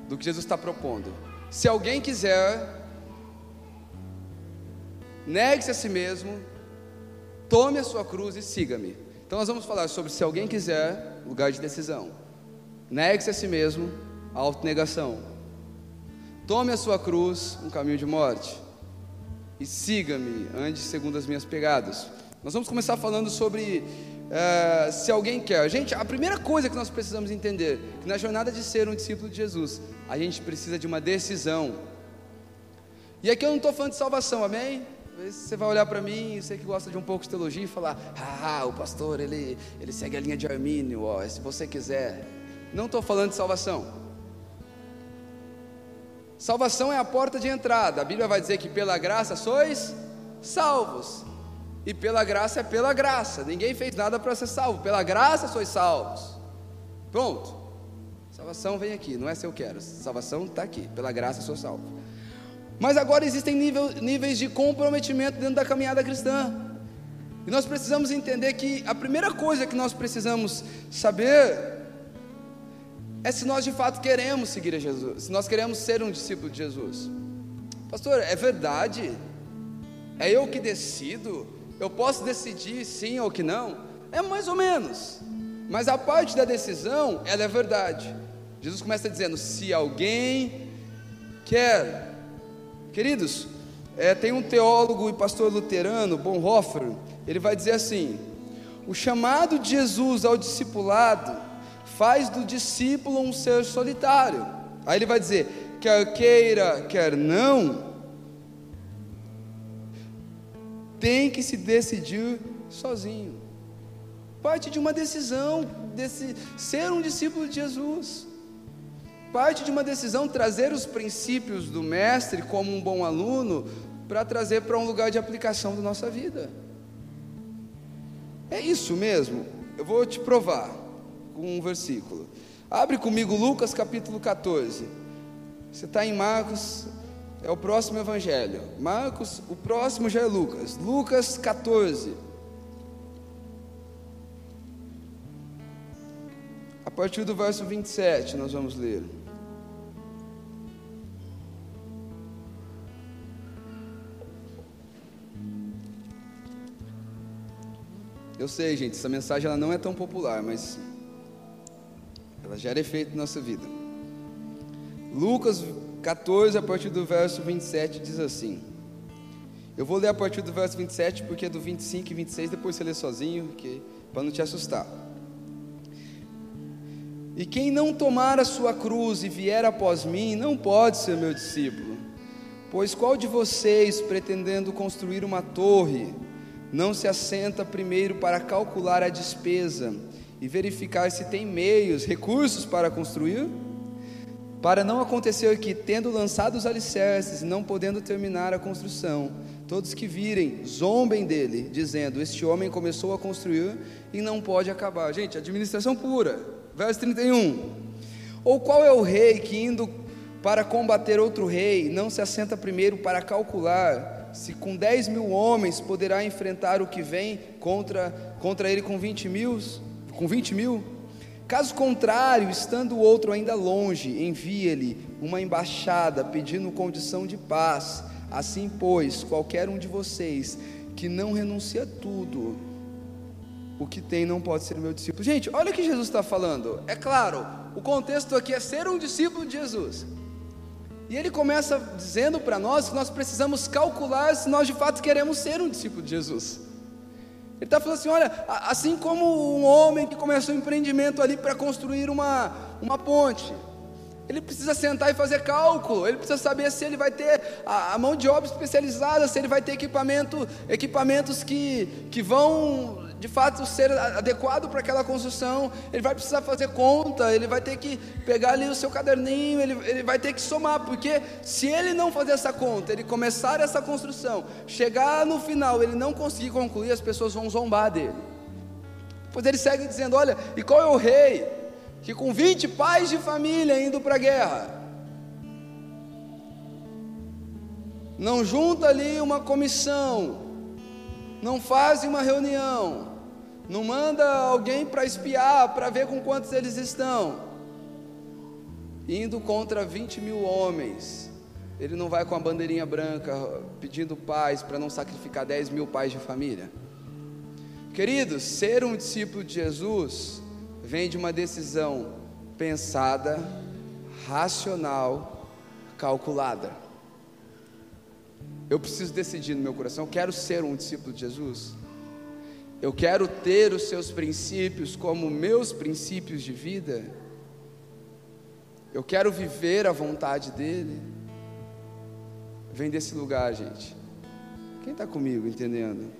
do que Jesus está propondo. Se alguém quiser, negue-se a si mesmo, tome a sua cruz e siga-me. Então nós vamos falar sobre se alguém quiser, lugar de decisão. Negue-se a si mesmo, autonegação. Tome a sua cruz, um caminho de morte e siga-me, ande segundo as minhas pegadas. Nós vamos começar falando sobre uh, se alguém quer. Gente, a primeira coisa que nós precisamos entender, que na jornada de ser um discípulo de Jesus, a gente precisa de uma decisão. E aqui eu não estou falando de salvação, amém? Você vai olhar para mim, você que gosta de um pouco de teologia, e falar: Ah, o pastor, ele, ele segue a linha de Armínio, ó, se você quiser. Não estou falando de salvação. Salvação é a porta de entrada. A Bíblia vai dizer que pela graça sois salvos. E pela graça é pela graça. Ninguém fez nada para ser salvo. Pela graça sois salvos. Pronto. Salvação vem aqui, não é se eu quero. Salvação está aqui, pela graça sou salvo. Mas agora existem nível, níveis de comprometimento dentro da caminhada cristã. E nós precisamos entender que a primeira coisa que nós precisamos saber é se nós de fato queremos seguir a Jesus, se nós queremos ser um discípulo de Jesus. Pastor, é verdade? É eu que decido? Eu posso decidir sim ou que não? É mais ou menos. Mas a parte da decisão, ela é verdade. Jesus começa dizendo: se alguém quer, queridos, é, tem um teólogo e pastor luterano, Bonhoeffer, ele vai dizer assim: o chamado de Jesus ao discipulado faz do discípulo um ser solitário. Aí ele vai dizer: quer queira, quer não, tem que se decidir sozinho. Parte de uma decisão, desse, ser um discípulo de Jesus. Parte de uma decisão trazer os princípios do Mestre como um bom aluno para trazer para um lugar de aplicação da nossa vida. É isso mesmo. Eu vou te provar com um versículo. Abre comigo Lucas capítulo 14. Você está em Marcos, é o próximo evangelho. Marcos, o próximo já é Lucas. Lucas 14. A partir do verso 27, nós vamos ler. Eu sei, gente, essa mensagem ela não é tão popular, mas ela gera efeito na nossa vida. Lucas 14, a partir do verso 27, diz assim. Eu vou ler a partir do verso 27, porque é do 25 e 26, depois você lê sozinho, para não te assustar. E quem não tomar a sua cruz e vier após mim, não pode ser meu discípulo. Pois qual de vocês, pretendendo construir uma torre, não se assenta primeiro para calcular a despesa e verificar se tem meios, recursos para construir, para não acontecer que, tendo lançado os alicerces e não podendo terminar a construção, todos que virem zombem dele, dizendo: Este homem começou a construir e não pode acabar. Gente, administração pura, verso 31. Ou qual é o rei que, indo para combater outro rei, não se assenta primeiro para calcular se com 10 mil homens poderá enfrentar o que vem contra, contra ele com 20 mil? com 20 mil? Caso contrário, estando o outro ainda longe, envie-lhe uma embaixada pedindo condição de paz. Assim, pois, qualquer um de vocês que não renuncia a tudo, o que tem não pode ser meu discípulo. Gente, olha o que Jesus está falando. É claro, o contexto aqui é ser um discípulo de Jesus. E ele começa dizendo para nós que nós precisamos calcular se nós de fato queremos ser um discípulo de Jesus. Ele está falando assim: olha, assim como um homem que começou um empreendimento ali para construir uma, uma ponte, ele precisa sentar e fazer cálculo, ele precisa saber se ele vai ter a, a mão de obra especializada, se ele vai ter equipamento, equipamentos que, que vão de fato ser adequado para aquela construção, ele vai precisar fazer conta, ele vai ter que pegar ali o seu caderninho, ele, ele vai ter que somar, porque se ele não fazer essa conta, ele começar essa construção, chegar no final, ele não conseguir concluir, as pessoas vão zombar dele. Pois ele segue dizendo: Olha, e qual é o rei que com 20 pais de família indo para a guerra, não junta ali uma comissão, não faz uma reunião, não manda alguém para espiar, para ver com quantos eles estão. Indo contra 20 mil homens, ele não vai com a bandeirinha branca pedindo paz para não sacrificar 10 mil pais de família. Queridos, ser um discípulo de Jesus vem de uma decisão pensada, racional, calculada. Eu preciso decidir no meu coração, quero ser um discípulo de Jesus. Eu quero ter os seus princípios como meus princípios de vida. Eu quero viver a vontade dEle. Vem desse lugar, gente. Quem está comigo entendendo?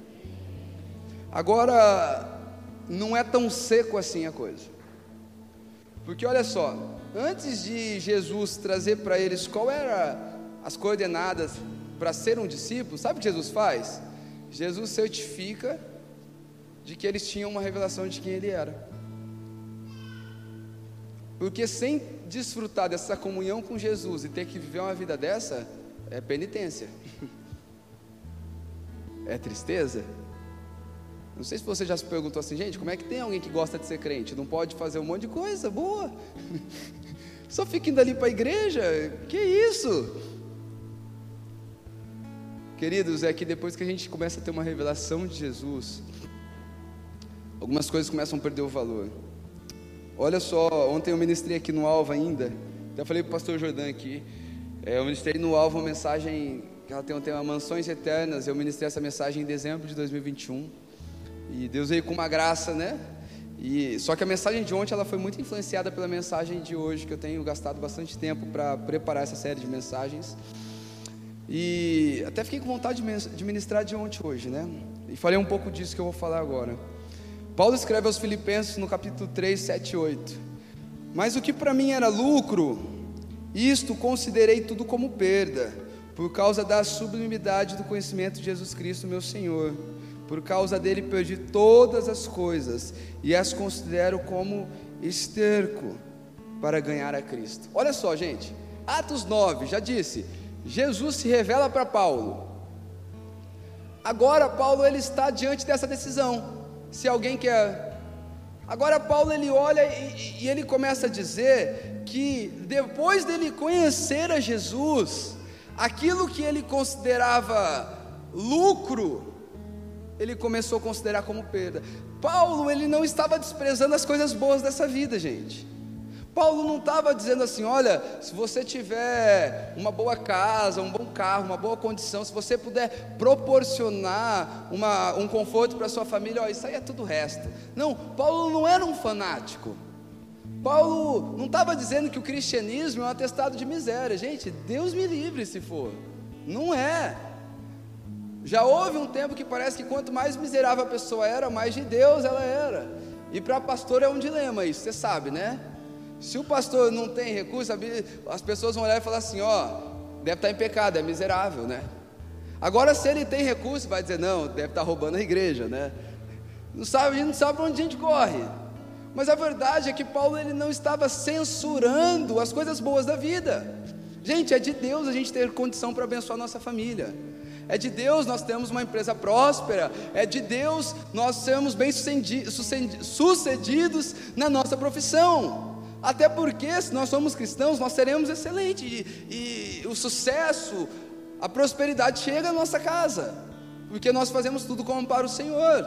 Agora, não é tão seco assim a coisa. Porque olha só, antes de Jesus trazer para eles qual era as coordenadas para ser um discípulo, sabe o que Jesus faz? Jesus certifica de que eles tinham uma revelação de quem ele era. Porque sem desfrutar dessa comunhão com Jesus e ter que viver uma vida dessa, é penitência. É tristeza? Não sei se você já se perguntou assim, gente, como é que tem alguém que gosta de ser crente? Não pode fazer um monte de coisa boa. <laughs> Só fica indo ali para a igreja. Que isso? Queridos, é que depois que a gente começa a ter uma revelação de Jesus, algumas coisas começam a perder o valor. Olha só, ontem eu ministrei aqui no Alva ainda. Até falei para o pastor Jordão aqui. É, eu ministrei no Alva uma mensagem que ela tem um tema Mansões Eternas. Eu ministrei essa mensagem em dezembro de 2021. E Deus veio com uma graça, né? E só que a mensagem de ontem ela foi muito influenciada pela mensagem de hoje, que eu tenho gastado bastante tempo para preparar essa série de mensagens. E até fiquei com vontade de ministrar de ontem hoje, né? E falei um pouco disso que eu vou falar agora. Paulo escreve aos Filipenses no capítulo 3, 7 e 8. Mas o que para mim era lucro, isto considerei tudo como perda, por causa da sublimidade do conhecimento de Jesus Cristo, meu Senhor. Por causa dele perdi todas as coisas e as considero como esterco para ganhar a Cristo. Olha só, gente. Atos 9, já disse, Jesus se revela para Paulo. Agora Paulo ele está diante dessa decisão se alguém quer. Agora Paulo ele olha e, e ele começa a dizer que depois dele conhecer a Jesus, aquilo que ele considerava lucro, ele começou a considerar como perda. Paulo ele não estava desprezando as coisas boas dessa vida, gente. Paulo não estava dizendo assim: olha, se você tiver uma boa casa, um bom carro, uma boa condição, se você puder proporcionar uma, um conforto para sua família, ó, isso aí é tudo resto. Não, Paulo não era um fanático. Paulo não estava dizendo que o cristianismo é um atestado de miséria. Gente, Deus me livre se for. Não é. Já houve um tempo que parece que quanto mais miserável a pessoa era, mais de Deus ela era. E para pastor é um dilema isso, você sabe, né? Se o pastor não tem recurso, as pessoas vão olhar e falar assim: ó, deve estar em pecado, é miserável, né? Agora, se ele tem recurso, vai dizer: não, deve estar roubando a igreja, né? Não sabe, a gente não sabe para onde a gente corre. Mas a verdade é que Paulo ele não estava censurando as coisas boas da vida. Gente, é de Deus a gente ter condição para abençoar nossa família. É de Deus nós temos uma empresa próspera. É de Deus nós sermos bem sucedidos na nossa profissão. Até porque, se nós somos cristãos, nós seremos excelentes. E, e o sucesso, a prosperidade chega à nossa casa. Porque nós fazemos tudo como para o Senhor.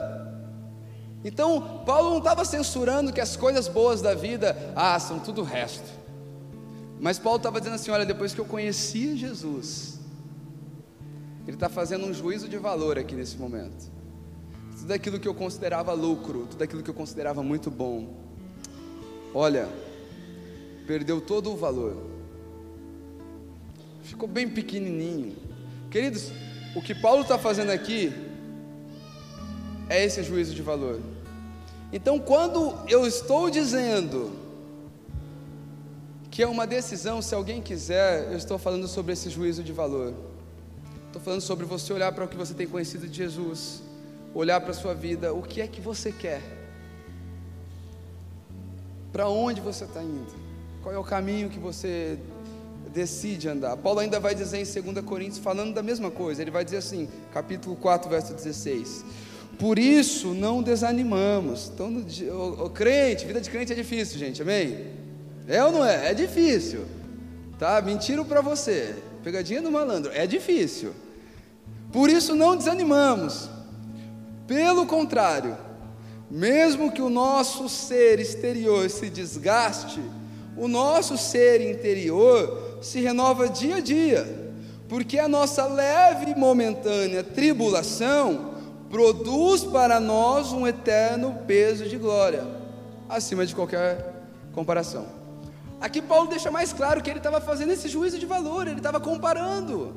Então, Paulo não estava censurando que as coisas boas da vida, ah, são tudo o resto. Mas Paulo estava dizendo assim: olha, depois que eu conheci Jesus, ele está fazendo um juízo de valor aqui nesse momento. Tudo aquilo que eu considerava lucro, tudo aquilo que eu considerava muito bom. Olha, perdeu todo o valor. Ficou bem pequenininho. Queridos, o que Paulo está fazendo aqui é esse juízo de valor. Então, quando eu estou dizendo que é uma decisão, se alguém quiser, eu estou falando sobre esse juízo de valor. Estou falando sobre você olhar para o que você tem conhecido de Jesus, olhar para a sua vida, o que é que você quer, para onde você está indo. Qual é o caminho que você decide andar? Paulo ainda vai dizer em 2 Coríntios, falando da mesma coisa, ele vai dizer assim, capítulo 4, verso 16: Por isso não desanimamos. Então, o, o crente, vida de crente é difícil, gente, amém? É ou não é? É difícil, tá? Mentira para você, pegadinha do malandro, é difícil. Por isso não desanimamos, pelo contrário, mesmo que o nosso ser exterior se desgaste, o nosso ser interior se renova dia a dia, porque a nossa leve e momentânea tribulação produz para nós um eterno peso de glória, acima de qualquer comparação. Aqui Paulo deixa mais claro que ele estava fazendo esse juízo de valor, ele estava comparando.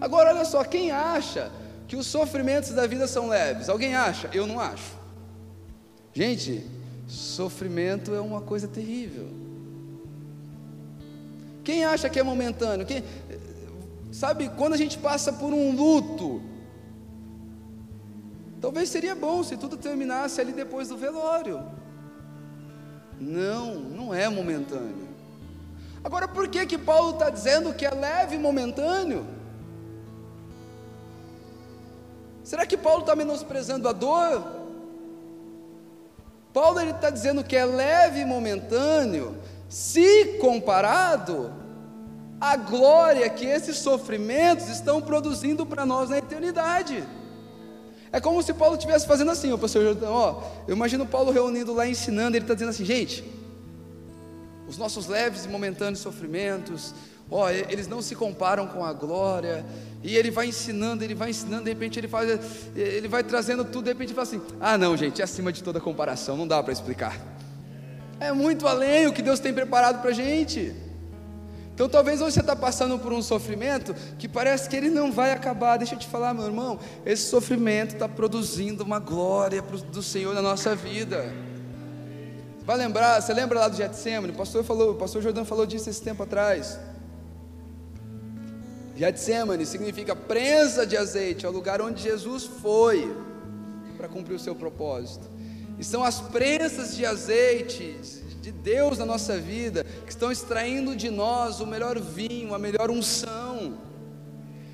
Agora olha só, quem acha que os sofrimentos da vida são leves? Alguém acha? Eu não acho. Gente, sofrimento é uma coisa terrível. Quem acha que é momentâneo? Quem, sabe, quando a gente passa por um luto, talvez seria bom se tudo terminasse ali depois do velório. Não, não é momentâneo. Agora, por que que Paulo está dizendo que é leve e momentâneo? Será que Paulo está menosprezando a dor? Paulo está dizendo que é leve e momentâneo, se comparado à glória que esses sofrimentos estão produzindo para nós na eternidade. É como se Paulo estivesse fazendo assim, ó, pastor Jordão, ó, eu imagino Paulo reunido lá ensinando, ele está dizendo assim, gente, os nossos leves e momentâneos sofrimentos, ó, eles não se comparam com a glória, e ele vai ensinando, ele vai ensinando, de repente ele faz, ele vai trazendo tudo, de repente ele fala assim, ah não gente, é acima de toda comparação, não dá para explicar, é muito além o que Deus tem preparado para a gente, então talvez você está passando por um sofrimento que parece que ele não vai acabar. Deixa eu te falar, meu irmão, esse sofrimento está produzindo uma glória do Senhor na nossa vida. Vai lembrar, você lembra lá do Getsemane? O pastor falou, o pastor Jordão falou disso esse tempo atrás. Getsemane significa prensa de azeite, é o lugar onde Jesus foi para cumprir o seu propósito. E são as prensas de azeite de Deus na nossa vida, que estão extraindo de nós o melhor vinho, a melhor unção.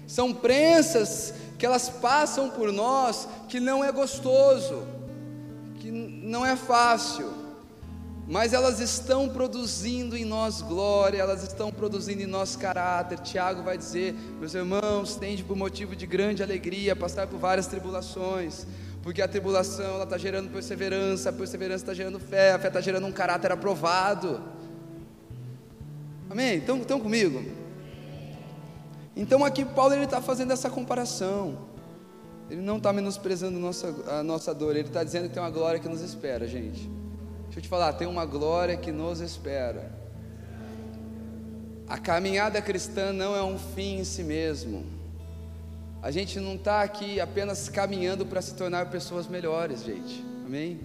São prensas que elas passam por nós que não é gostoso, que não é fácil, mas elas estão produzindo em nós glória, elas estão produzindo em nós caráter. Tiago vai dizer: meus irmãos, tende por motivo de grande alegria passar por várias tribulações, porque a tribulação está gerando perseverança, a perseverança está gerando fé, a fé está gerando um caráter aprovado. Amém? Estão, estão comigo? Então aqui Paulo está fazendo essa comparação. Ele não está menosprezando nossa, a nossa dor, ele está dizendo que tem uma glória que nos espera, gente. Deixa eu te falar, tem uma glória que nos espera. A caminhada cristã não é um fim em si mesmo. A gente não está aqui apenas caminhando para se tornar pessoas melhores, gente. Amém?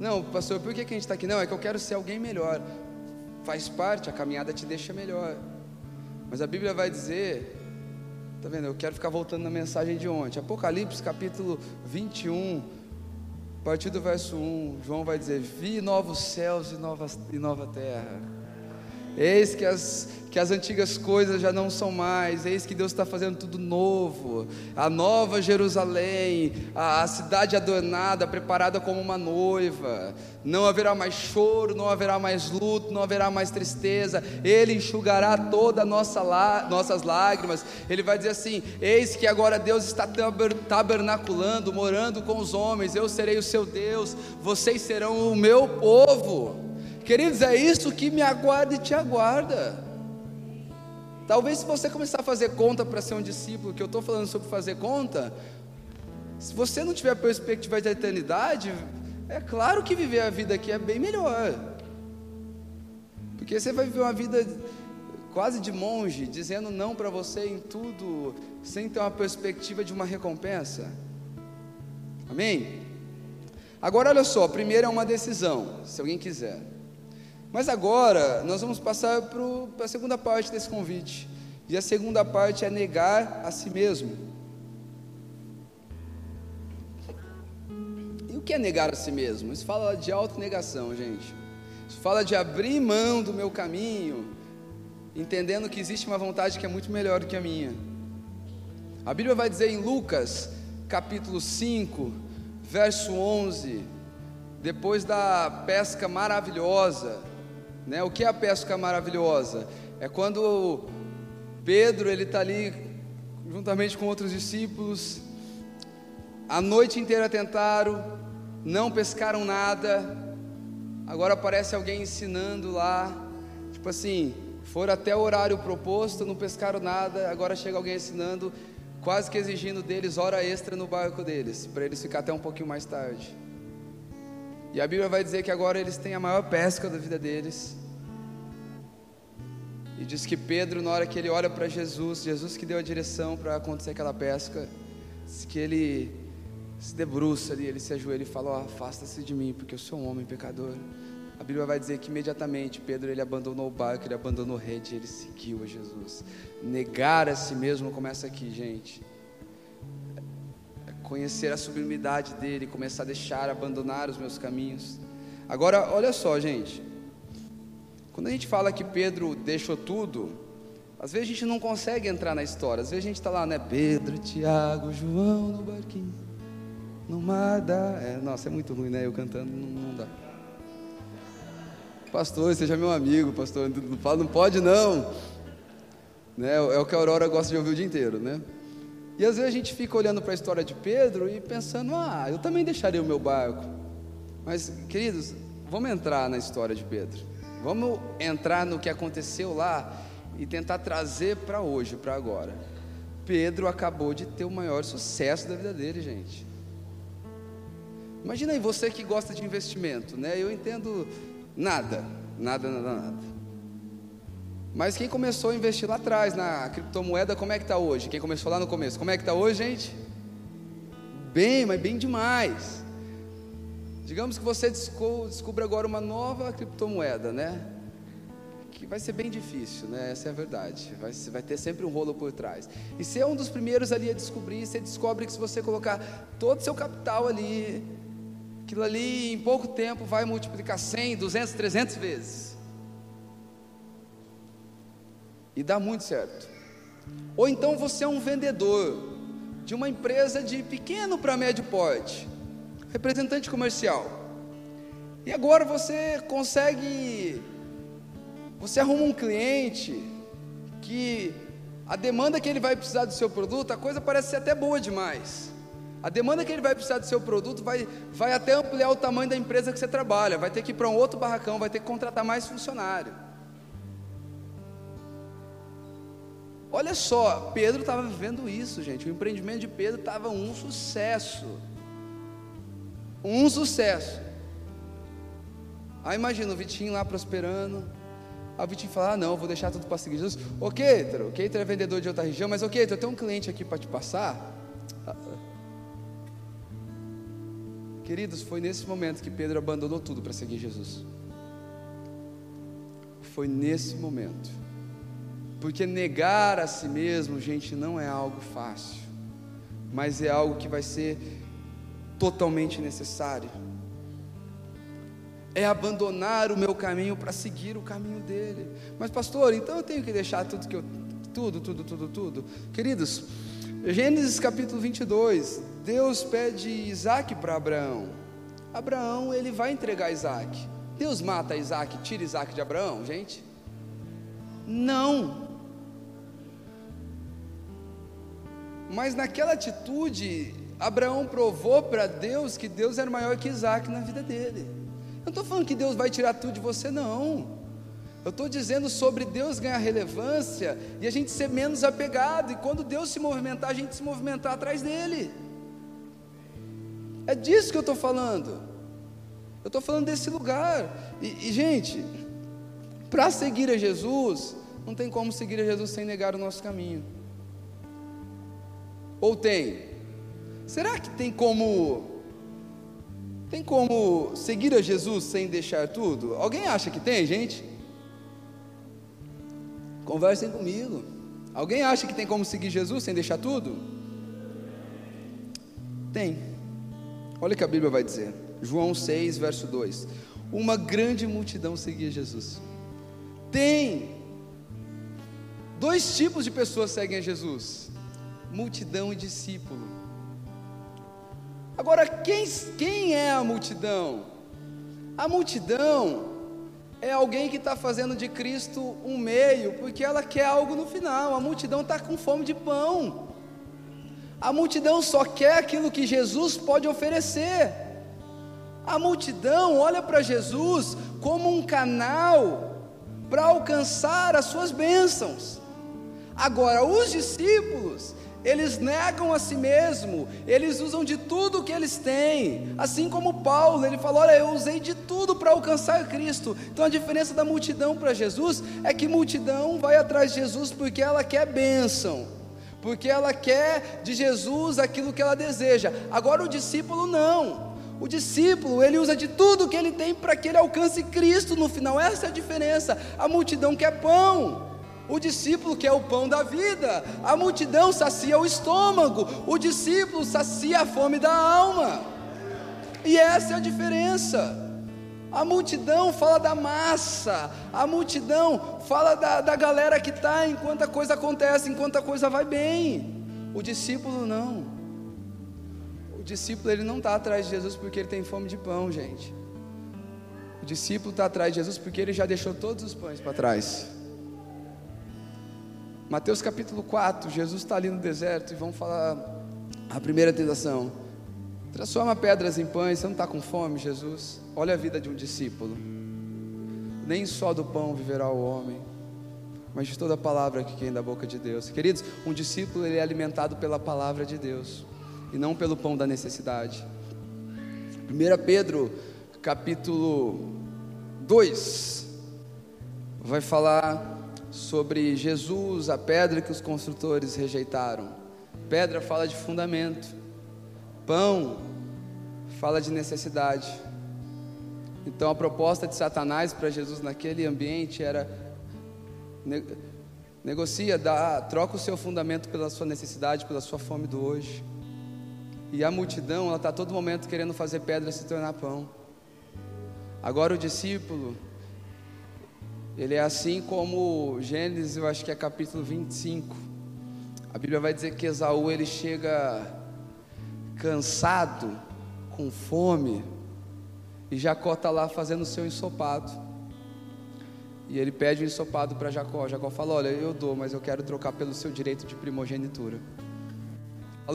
Não, pastor, por que, que a gente está aqui? Não, é que eu quero ser alguém melhor. Faz parte, a caminhada te deixa melhor. Mas a Bíblia vai dizer, tá vendo? Eu quero ficar voltando na mensagem de ontem. Apocalipse capítulo 21, a partir do verso 1, João vai dizer: Vi novos céus e nova, e nova terra. Eis que as que as antigas coisas já não são mais, eis que Deus está fazendo tudo novo, a nova Jerusalém, a, a, cidade adornada, preparada como uma noiva, não haverá mais choro, não haverá mais luto, não haverá mais tristeza, Ele enxugará todas nossa nossas lágrimas, Ele vai dizer assim: eis que agora Deus está tabernaculando, morando com os homens, eu serei o seu Deus, vocês serão o meu povo. Queridos, é isso que me aguarda e te aguarda. Talvez se você começar a fazer conta para ser um discípulo, que eu estou falando sobre fazer conta, se você não tiver perspectiva de eternidade, é claro que viver a vida aqui é bem melhor. Porque você vai viver uma vida quase de monge, dizendo não para você em tudo, sem ter uma perspectiva de uma recompensa. Amém? Agora olha só, primeiro é uma decisão, se alguém quiser. Mas agora nós vamos passar para a segunda parte desse convite. E a segunda parte é negar a si mesmo. E o que é negar a si mesmo? Isso fala de autonegação, gente. Isso fala de abrir mão do meu caminho, entendendo que existe uma vontade que é muito melhor do que a minha. A Bíblia vai dizer em Lucas, capítulo 5, verso 11, depois da pesca maravilhosa, né? O que é a pesca maravilhosa? É quando Pedro ele está ali juntamente com outros discípulos, a noite inteira tentaram, não pescaram nada. Agora aparece alguém ensinando lá, tipo assim, foram até o horário proposto, não pescaram nada. Agora chega alguém ensinando, quase que exigindo deles hora extra no barco deles, para eles ficar até um pouquinho mais tarde. E a Bíblia vai dizer que agora eles têm a maior pesca da vida deles. E diz que Pedro, na hora que ele olha para Jesus, Jesus que deu a direção para acontecer aquela pesca, diz que ele se debruça ali, ele se ajoelha e fala: oh, Afasta-se de mim, porque eu sou um homem pecador. A Bíblia vai dizer que imediatamente Pedro ele abandonou o barco, ele abandonou a rede, ele seguiu a Jesus. Negar a si mesmo começa aqui, gente conhecer a sublimidade dele, começar a deixar, abandonar os meus caminhos. Agora, olha só, gente. Quando a gente fala que Pedro deixou tudo, às vezes a gente não consegue entrar na história. Às vezes a gente está lá, né? Pedro, Tiago, João no barquinho, no mar da. É, nossa, é muito ruim, né? Eu cantando não, não dá. Pastor, seja meu amigo, pastor. Não não pode não. Né? É o que a Aurora gosta de ouvir o dia inteiro, né? E às vezes a gente fica olhando para a história de Pedro e pensando, ah, eu também deixaria o meu barco. Mas, queridos, vamos entrar na história de Pedro. Vamos entrar no que aconteceu lá e tentar trazer para hoje, para agora. Pedro acabou de ter o maior sucesso da vida dele, gente. Imagina aí você que gosta de investimento, né? Eu entendo nada, nada, nada, nada. Mas quem começou a investir lá atrás na criptomoeda, como é que está hoje? Quem começou lá no começo, como é que está hoje, gente? Bem, mas bem demais. Digamos que você descubra agora uma nova criptomoeda, né? Que vai ser bem difícil, né? Essa é a verdade. Vai, vai ter sempre um rolo por trás. E se é um dos primeiros ali a descobrir, você descobre que se você colocar todo o seu capital ali, aquilo ali em pouco tempo vai multiplicar 100, 200, 300 vezes. E dá muito certo. Ou então você é um vendedor de uma empresa de pequeno para médio porte, representante comercial. E agora você consegue, você arruma um cliente que a demanda que ele vai precisar do seu produto, a coisa parece ser até boa demais. A demanda que ele vai precisar do seu produto vai, vai até ampliar o tamanho da empresa que você trabalha, vai ter que ir para um outro barracão, vai ter que contratar mais funcionário. Olha só, Pedro estava vivendo isso, gente. O empreendimento de Pedro estava um sucesso. Um sucesso. Aí imagina o Vitinho lá prosperando. Aí o Vitinho fala: ah, não, vou deixar tudo para seguir Jesus. Ô Keitro, o Keitro é vendedor de outra região, mas ô Keitro, eu tenho um cliente aqui para te passar. Queridos, foi nesse momento que Pedro abandonou tudo para seguir Jesus. Foi nesse momento. Porque negar a si mesmo, gente, não é algo fácil, mas é algo que vai ser totalmente necessário. É abandonar o meu caminho para seguir o caminho dele. Mas pastor, então eu tenho que deixar tudo que eu tudo, tudo, tudo, tudo. Queridos, Gênesis capítulo 22, Deus pede Isaac para Abraão. Abraão, ele vai entregar Isaac. Deus mata Isaac, tira Isaac de Abraão, gente? Não. Mas naquela atitude, Abraão provou para Deus que Deus era maior que Isaac na vida dele. Eu não estou falando que Deus vai tirar tudo de você, não. Eu estou dizendo sobre Deus ganhar relevância e a gente ser menos apegado, e quando Deus se movimentar, a gente se movimentar atrás dele. É disso que eu estou falando. Eu estou falando desse lugar. E, e gente, para seguir a Jesus, não tem como seguir a Jesus sem negar o nosso caminho. Ou tem? Será que tem como tem como seguir a Jesus sem deixar tudo? Alguém acha que tem, gente? Conversem comigo. Alguém acha que tem como seguir Jesus sem deixar tudo? Tem. Olha o que a Bíblia vai dizer. João 6, verso 2. Uma grande multidão seguia Jesus. Tem. Dois tipos de pessoas seguem a Jesus multidão e discípulo. Agora, quem, quem é a multidão? A multidão é alguém que está fazendo de Cristo um meio, porque ela quer algo no final. A multidão está com fome de pão. A multidão só quer aquilo que Jesus pode oferecer. A multidão olha para Jesus como um canal para alcançar as suas bênçãos. Agora, os discípulos, eles negam a si mesmo, eles usam de tudo que eles têm, assim como Paulo, ele falou: Olha, eu usei de tudo para alcançar Cristo. Então a diferença da multidão para Jesus é que multidão vai atrás de Jesus porque ela quer bênção, porque ela quer de Jesus aquilo que ela deseja. Agora o discípulo não. O discípulo, ele usa de tudo que ele tem para que ele alcance Cristo no final. Essa é a diferença. A multidão quer pão. O discípulo quer o pão da vida, a multidão sacia o estômago, o discípulo sacia a fome da alma. E essa é a diferença. A multidão fala da massa, a multidão fala da, da galera que está enquanto a coisa acontece, enquanto a coisa vai bem. O discípulo não. O discípulo ele não está atrás de Jesus porque ele tem fome de pão, gente. O discípulo está atrás de Jesus porque ele já deixou todos os pães para trás. Mateus capítulo 4, Jesus está ali no deserto e vão falar a primeira tentação. Transforma pedras em pães, você não está com fome, Jesus? Olha a vida de um discípulo. Nem só do pão viverá o homem, mas de toda a palavra que vem da boca de Deus. Queridos, um discípulo ele é alimentado pela palavra de Deus e não pelo pão da necessidade. 1 Pedro, capítulo 2, vai falar sobre Jesus, a pedra que os construtores rejeitaram. Pedra fala de fundamento, pão fala de necessidade. Então a proposta de Satanás para Jesus naquele ambiente era negocia, dá, troca o seu fundamento pela sua necessidade, pela sua fome do hoje. E a multidão, ela está todo momento querendo fazer pedra se tornar pão. Agora o discípulo, ele é assim como Gênesis, eu acho que é capítulo 25. A Bíblia vai dizer que Esaú ele chega cansado, com fome, e Jacó está lá fazendo o seu ensopado. E ele pede o ensopado para Jacó. Jacó fala: Olha, eu dou, mas eu quero trocar pelo seu direito de primogenitura.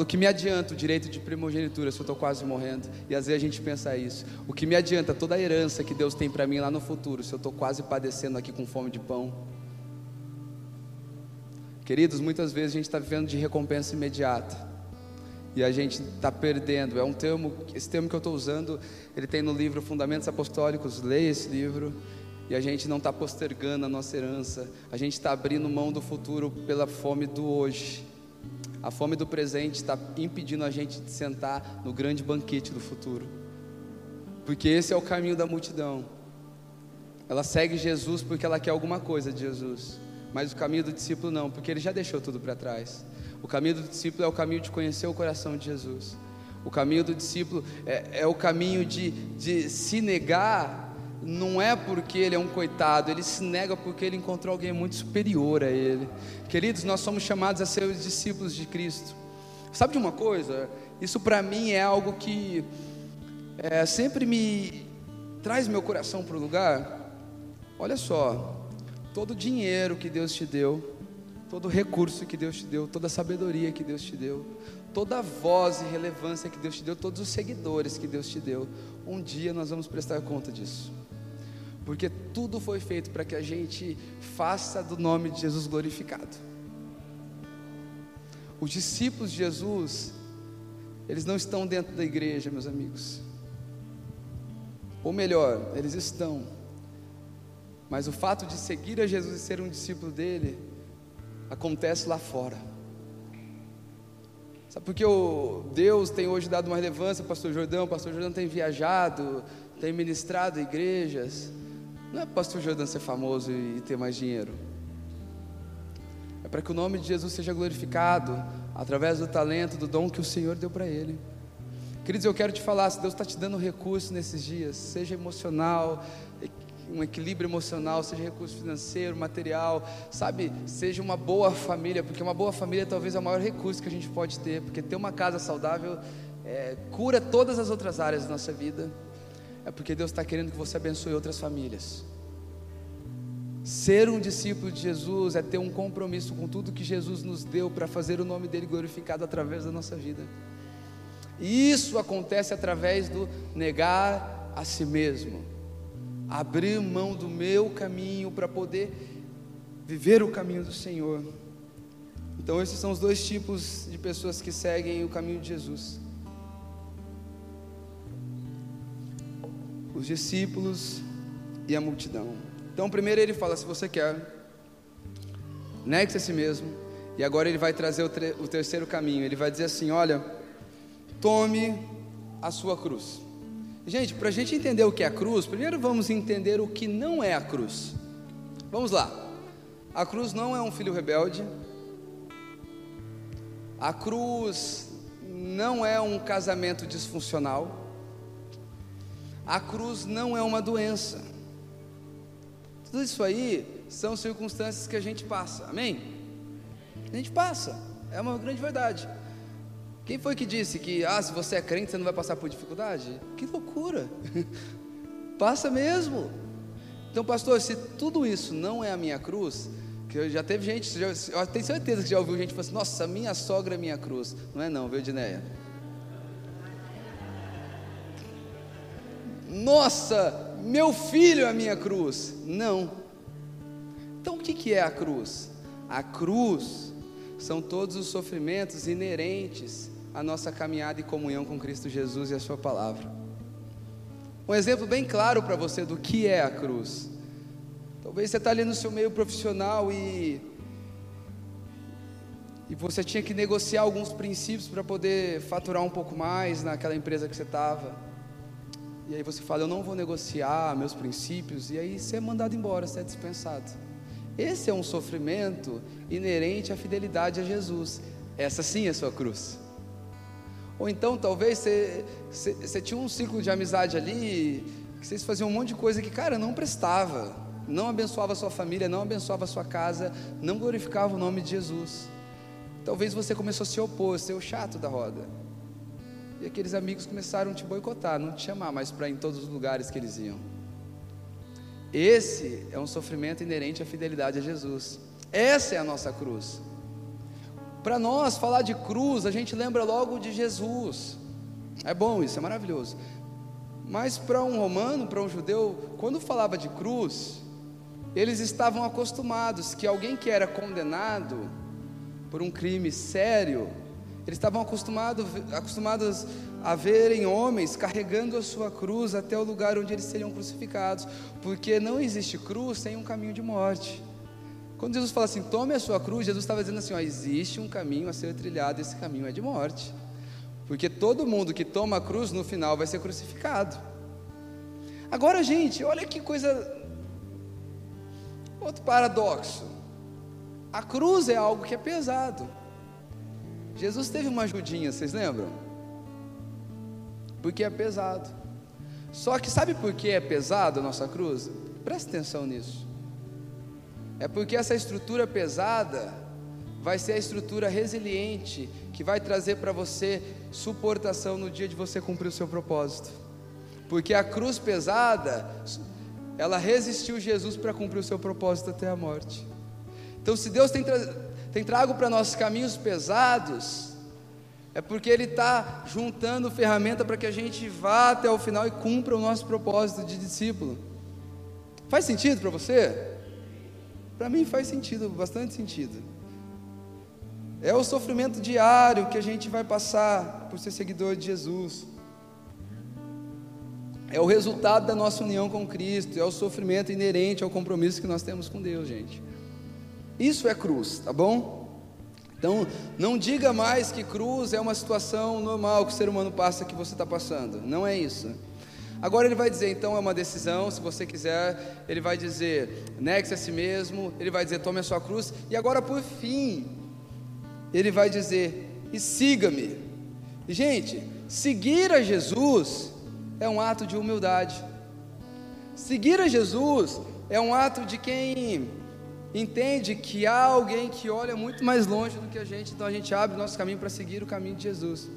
O que me adianta o direito de primogenitura se eu estou quase morrendo? E às vezes a gente pensa isso. O que me adianta toda a herança que Deus tem para mim lá no futuro se eu estou quase padecendo aqui com fome de pão? Queridos, muitas vezes a gente está vivendo de recompensa imediata. E a gente está perdendo. É um termo, esse termo que eu estou usando, ele tem no livro Fundamentos Apostólicos. Leia esse livro. E a gente não está postergando a nossa herança. A gente está abrindo mão do futuro pela fome do hoje. A fome do presente está impedindo a gente de sentar no grande banquete do futuro. Porque esse é o caminho da multidão. Ela segue Jesus porque ela quer alguma coisa de Jesus. Mas o caminho do discípulo não, porque ele já deixou tudo para trás. O caminho do discípulo é o caminho de conhecer o coração de Jesus. O caminho do discípulo é, é o caminho de, de se negar não é porque ele é um coitado, ele se nega porque ele encontrou alguém muito superior a ele. Queridos, nós somos chamados a ser os discípulos de Cristo. Sabe de uma coisa? Isso para mim é algo que é, sempre me traz meu coração para o lugar. Olha só, todo o dinheiro que Deus te deu, todo o recurso que Deus te deu, toda a sabedoria que Deus te deu, toda a voz e relevância que Deus te deu, todos os seguidores que Deus te deu, um dia nós vamos prestar conta disso porque tudo foi feito para que a gente faça do nome de Jesus glorificado. Os discípulos de Jesus, eles não estão dentro da igreja, meus amigos. Ou melhor, eles estão. Mas o fato de seguir a Jesus e ser um discípulo dele acontece lá fora. Sabe por que o Deus tem hoje dado uma relevância, pastor Jordão, pastor Jordão tem viajado, tem ministrado igrejas. Não é para o pastor Jordan ser famoso e ter mais dinheiro. É para que o nome de Jesus seja glorificado através do talento, do dom que o Senhor deu para ele. Queridos, eu quero te falar, se Deus está te dando recurso nesses dias, seja emocional, um equilíbrio emocional, seja recurso financeiro, material, sabe, seja uma boa família, porque uma boa família talvez é o maior recurso que a gente pode ter, porque ter uma casa saudável é, cura todas as outras áreas da nossa vida é porque Deus está querendo que você abençoe outras famílias. Ser um discípulo de Jesus é ter um compromisso com tudo que Jesus nos deu para fazer o nome dele glorificado através da nossa vida. E isso acontece através do negar a si mesmo, abrir mão do meu caminho para poder viver o caminho do Senhor. Então, esses são os dois tipos de pessoas que seguem o caminho de Jesus. Os discípulos e a multidão. Então, primeiro ele fala: se você quer, negue-se a si mesmo. E agora ele vai trazer o, o terceiro caminho. Ele vai dizer assim: olha, tome a sua cruz. Gente, para a gente entender o que é a cruz, primeiro vamos entender o que não é a cruz. Vamos lá. A cruz não é um filho rebelde. A cruz não é um casamento disfuncional. A cruz não é uma doença. Tudo isso aí são circunstâncias que a gente passa, amém? A gente passa, é uma grande verdade. Quem foi que disse que, ah, se você é crente, você não vai passar por dificuldade? Que loucura! <laughs> Passa mesmo. Então, pastor, se tudo isso não é a minha cruz, que já teve gente, já, eu tenho certeza que já ouviu gente falando assim, nossa, minha sogra é minha cruz. Não é não, viu, Dineia? Nossa, meu filho é a minha cruz. Não. Então o que, é a cruz? A cruz são todos os sofrimentos inerentes à nossa caminhada e comunhão com Cristo Jesus e a Sua palavra. Um exemplo bem claro para você do que é a cruz. Talvez você está ali no seu meio profissional e e você tinha que negociar alguns princípios para poder faturar um pouco mais naquela empresa que você estava. E aí você fala, eu não vou negociar meus princípios, e aí você é mandado embora, você é dispensado. Esse é um sofrimento inerente à fidelidade a Jesus. Essa sim é sua cruz. Ou então talvez você, você, você tinha um ciclo de amizade ali, que vocês faziam um monte de coisa que, cara, não prestava, não abençoava a sua família, não abençoava a sua casa, não glorificava o nome de Jesus. Talvez você começou a se opor, ser o chato da roda. E aqueles amigos começaram a te boicotar, não te chamar mais para ir em todos os lugares que eles iam. Esse é um sofrimento inerente à fidelidade a Jesus. Essa é a nossa cruz. Para nós, falar de cruz, a gente lembra logo de Jesus. É bom isso, é maravilhoso. Mas para um romano, para um judeu, quando falava de cruz, eles estavam acostumados que alguém que era condenado por um crime sério, eles estavam acostumados, acostumados a verem homens carregando a sua cruz até o lugar onde eles seriam crucificados, porque não existe cruz sem um caminho de morte. Quando Jesus fala assim, tome a sua cruz, Jesus estava dizendo assim: ó, existe um caminho a ser trilhado, esse caminho é de morte, porque todo mundo que toma a cruz no final vai ser crucificado. Agora, gente, olha que coisa, outro paradoxo: a cruz é algo que é pesado. Jesus teve uma ajudinha, vocês lembram? Porque é pesado. Só que sabe por que é pesado a nossa cruz? Presta atenção nisso. É porque essa estrutura pesada vai ser a estrutura resiliente que vai trazer para você suportação no dia de você cumprir o seu propósito. Porque a cruz pesada, ela resistiu Jesus para cumprir o seu propósito até a morte. Então, se Deus tem tra tem trago para nós caminhos pesados, é porque Ele está juntando ferramenta para que a gente vá até o final e cumpra o nosso propósito de discípulo. Faz sentido para você? Para mim faz sentido, bastante sentido. É o sofrimento diário que a gente vai passar por ser seguidor de Jesus. É o resultado da nossa união com Cristo, é o sofrimento inerente ao compromisso que nós temos com Deus, gente. Isso é cruz, tá bom? Então, não diga mais que cruz é uma situação normal que o ser humano passa que você está passando. Não é isso. Agora ele vai dizer, então é uma decisão, se você quiser, ele vai dizer, negue-se a si mesmo, ele vai dizer, tome a sua cruz, e agora por fim, ele vai dizer, e siga-me. Gente, seguir a Jesus é um ato de humildade. Seguir a Jesus é um ato de quem entende que há alguém que olha muito mais longe do que a gente, então a gente abre nosso caminho para seguir o caminho de Jesus.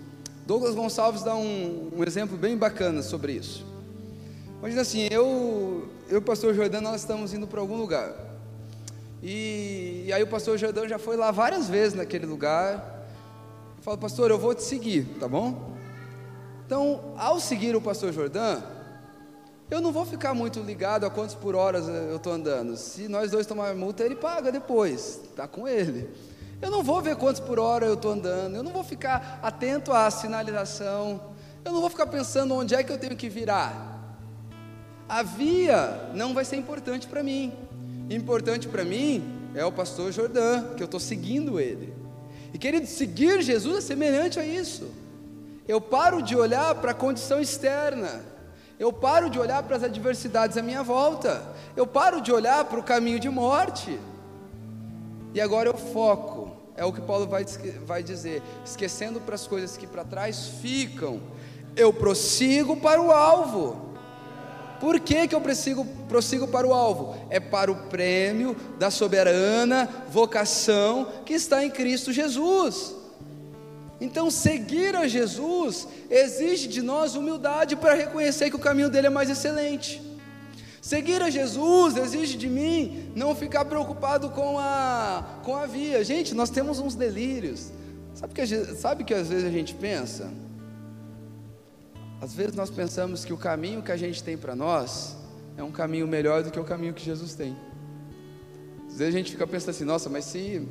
Douglas Gonçalves dá um, um exemplo bem bacana sobre isso. Imagina assim, eu, eu e o pastor Jordão, nós estamos indo para algum lugar. E, e, aí o pastor Jordão já foi lá várias vezes naquele lugar. Eu falo, pastor, eu vou te seguir, tá bom? Então, ao seguir o pastor Jordão, eu não vou ficar muito ligado a quantos por horas eu estou andando. Se nós dois tomarmos multa, ele paga depois, está com ele. Eu não vou ver quantos por hora eu estou andando, eu não vou ficar atento à sinalização, eu não vou ficar pensando onde é que eu tenho que virar. A via não vai ser importante para mim. Importante para mim é o pastor Jordão, que eu estou seguindo ele. E querido, seguir Jesus é semelhante a isso. Eu paro de olhar para a condição externa eu paro de olhar para as adversidades à minha volta. Eu paro de olhar para o caminho de morte. E agora eu foco. É o que Paulo vai, vai dizer. Esquecendo para as coisas que para trás ficam. Eu prossigo para o alvo. Por que, que eu prossigo, prossigo para o alvo? É para o prêmio da soberana vocação que está em Cristo Jesus. Então, seguir a Jesus exige de nós humildade para reconhecer que o caminho dele é mais excelente. Seguir a Jesus exige de mim não ficar preocupado com a, com a via. Gente, nós temos uns delírios. Sabe que, sabe que às vezes a gente pensa? Às vezes nós pensamos que o caminho que a gente tem para nós é um caminho melhor do que o caminho que Jesus tem. Às vezes a gente fica pensando assim, nossa, mas se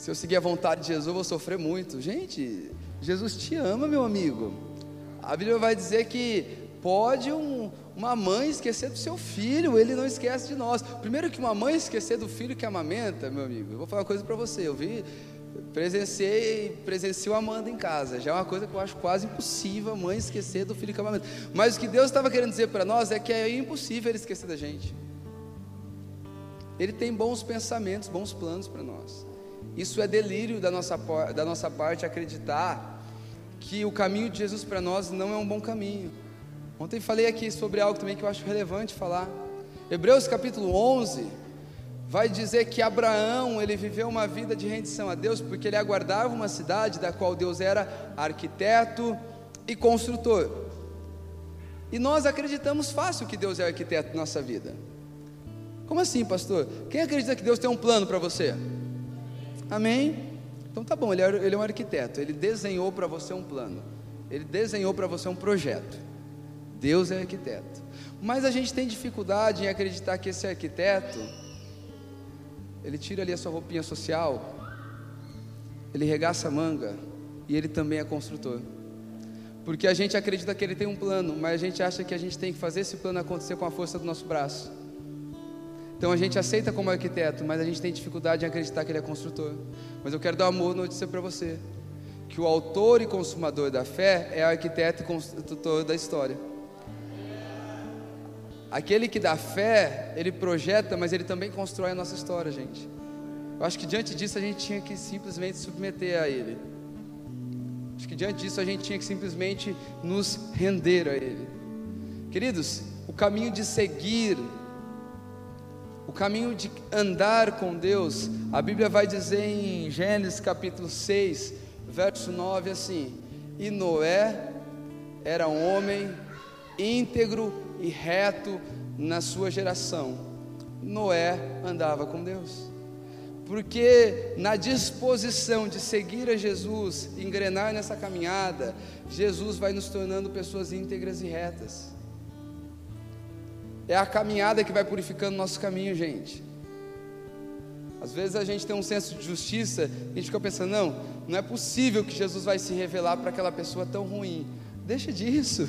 se eu seguir a vontade de Jesus, eu vou sofrer muito. Gente, Jesus te ama, meu amigo. A Bíblia vai dizer que pode um, uma mãe esquecer do seu filho, ele não esquece de nós. Primeiro que uma mãe esquecer do filho que amamenta, meu amigo, eu vou falar uma coisa para você, eu vi, presenciei, presencio Amanda em casa, já é uma coisa que eu acho quase impossível a mãe esquecer do filho que amamenta. Mas o que Deus estava querendo dizer para nós é que é impossível ele esquecer da gente. Ele tem bons pensamentos, bons planos para nós. Isso é delírio da nossa, da nossa parte acreditar que o caminho de Jesus para nós não é um bom caminho. Ontem falei aqui sobre algo também que eu acho relevante falar. Hebreus capítulo 11 vai dizer que Abraão, ele viveu uma vida de rendição a Deus porque ele aguardava uma cidade da qual Deus era arquiteto e construtor. E nós acreditamos fácil que Deus é arquiteto na nossa vida. Como assim, pastor? Quem acredita que Deus tem um plano para você? Amém? Então tá bom, ele é, ele é um arquiteto, ele desenhou para você um plano, ele desenhou para você um projeto. Deus é arquiteto. Mas a gente tem dificuldade em acreditar que esse arquiteto, ele tira ali a sua roupinha social, ele regaça a manga e ele também é construtor. Porque a gente acredita que ele tem um plano, mas a gente acha que a gente tem que fazer esse plano acontecer com a força do nosso braço. Então a gente aceita como arquiteto, mas a gente tem dificuldade em acreditar que ele é construtor. Mas eu quero dar uma notícia para você: que o autor e consumador da fé é arquiteto e construtor da história. Aquele que dá fé, ele projeta, mas ele também constrói a nossa história, gente. Eu acho que diante disso a gente tinha que simplesmente submeter a ele. Acho que diante disso a gente tinha que simplesmente nos render a ele. Queridos, o caminho de seguir o caminho de andar com Deus, a Bíblia vai dizer em Gênesis capítulo 6, verso 9 assim: E Noé era um homem íntegro e reto na sua geração. Noé andava com Deus. Porque na disposição de seguir a Jesus, engrenar nessa caminhada, Jesus vai nos tornando pessoas íntegras e retas. É a caminhada que vai purificando o nosso caminho, gente. Às vezes a gente tem um senso de justiça e a gente fica pensando, não, não é possível que Jesus vai se revelar para aquela pessoa tão ruim. Deixa disso.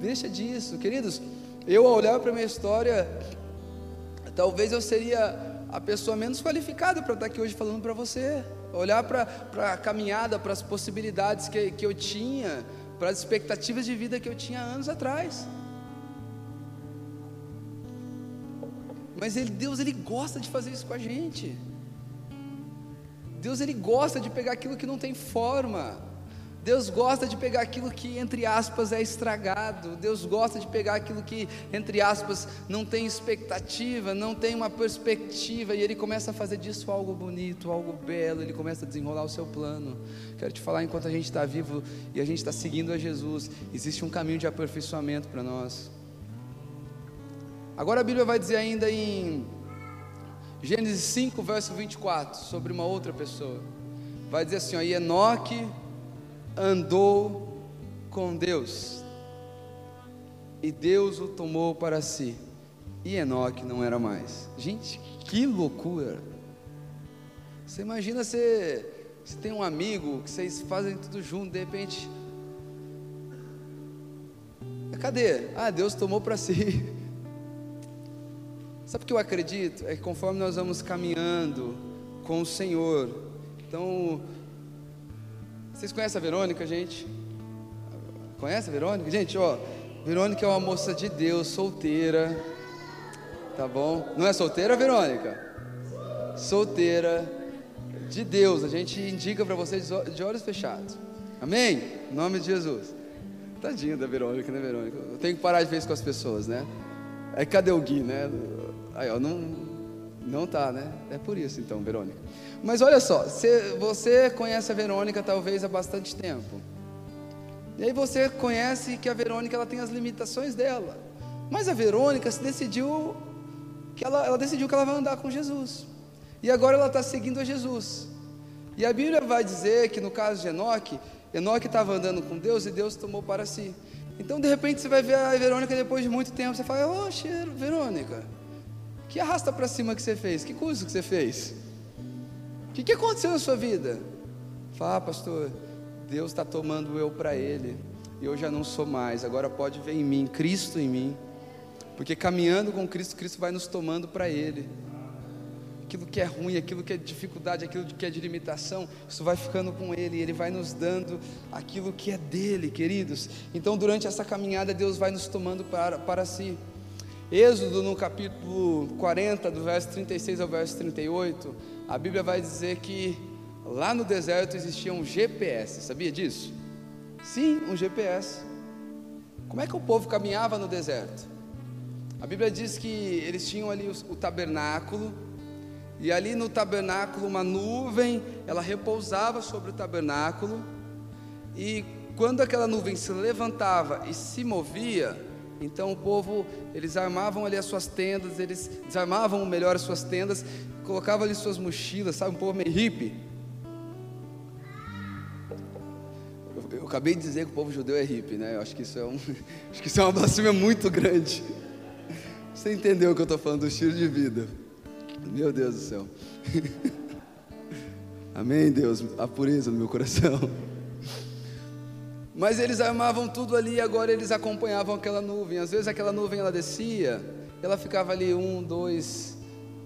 Deixa disso, queridos. Eu ao olhar para a minha história, talvez eu seria a pessoa menos qualificada para estar aqui hoje falando para você. Olhar para a caminhada, para as possibilidades que, que eu tinha, para as expectativas de vida que eu tinha anos atrás. Mas ele, Deus ele gosta de fazer isso com a gente. Deus ele gosta de pegar aquilo que não tem forma. Deus gosta de pegar aquilo que, entre aspas, é estragado. Deus gosta de pegar aquilo que, entre aspas, não tem expectativa, não tem uma perspectiva, e Ele começa a fazer disso algo bonito, algo belo. Ele começa a desenrolar o seu plano. Quero te falar, enquanto a gente está vivo e a gente está seguindo a Jesus, existe um caminho de aperfeiçoamento para nós. Agora a Bíblia vai dizer ainda em Gênesis 5, verso 24, sobre uma outra pessoa. Vai dizer assim: ó, e Enoque andou com Deus, e Deus o tomou para si, e Enoque não era mais. Gente, que loucura! Você imagina você, você tem um amigo que vocês fazem tudo junto, de repente. Cadê? Ah, Deus tomou para si. <laughs> Sabe o que eu acredito? É que conforme nós vamos caminhando com o Senhor, então. Vocês conhecem a Verônica, gente? Conhece a Verônica? Gente, ó, Verônica é uma moça de Deus, solteira. Tá bom? Não é solteira, Verônica? Solteira de Deus. A gente indica para vocês de olhos fechados. Amém? Em nome de Jesus. Tadinha da Verônica, né, Verônica? Eu tenho que parar de vez com as pessoas, né? Aí cadê o Gui, né? Aí, ó, não, não tá, né? É por isso então, Verônica. Mas olha só, você conhece a Verônica talvez há bastante tempo. E aí você conhece que a Verônica ela tem as limitações dela. Mas a Verônica se decidiu que ela, ela decidiu que ela vai andar com Jesus. E agora ela está seguindo a Jesus. E a Bíblia vai dizer que no caso de Enoque, Enoque estava andando com Deus e Deus tomou para si. Então de repente você vai ver a Verônica depois de muito tempo, você fala, oxe, Verônica, que arrasta para cima que você fez? Que curso que você fez? O que, que aconteceu na sua vida? Fala, ah, pastor, Deus está tomando eu para Ele. E eu já não sou mais. Agora pode ver em mim, Cristo em mim. Porque caminhando com Cristo, Cristo vai nos tomando para Ele. Aquilo que é ruim, aquilo que é dificuldade, aquilo que é de limitação, isso vai ficando com Ele, Ele vai nos dando aquilo que é dele, queridos. Então, durante essa caminhada, Deus vai nos tomando para, para si. Êxodo, no capítulo 40, do verso 36 ao verso 38, a Bíblia vai dizer que lá no deserto existia um GPS, sabia disso? Sim, um GPS. Como é que o povo caminhava no deserto? A Bíblia diz que eles tinham ali o, tabernáculo, e ali no tabernáculo uma nuvem, ela repousava sobre o tabernáculo, e quando aquela nuvem se levantava e se movia, então o povo, eles armavam ali as suas tendas, eles desarmavam melhor as suas tendas, colocavam ali suas mochilas, sabe, um povo meio hippie. Eu, acabei de dizer que o povo judeu é hippie, né? Eu acho que isso é um, <laughs> acho que isso é uma blasfêmia muito grande. Você entendeu o que eu estou falando do estilo de vida? Meu Deus do céu. <laughs> Amém, Deus, a pureza no meu coração. Mas eles armavam tudo ali e agora eles acompanhavam aquela nuvem. Às vezes aquela nuvem ela descia, ela ficava ali um, dois,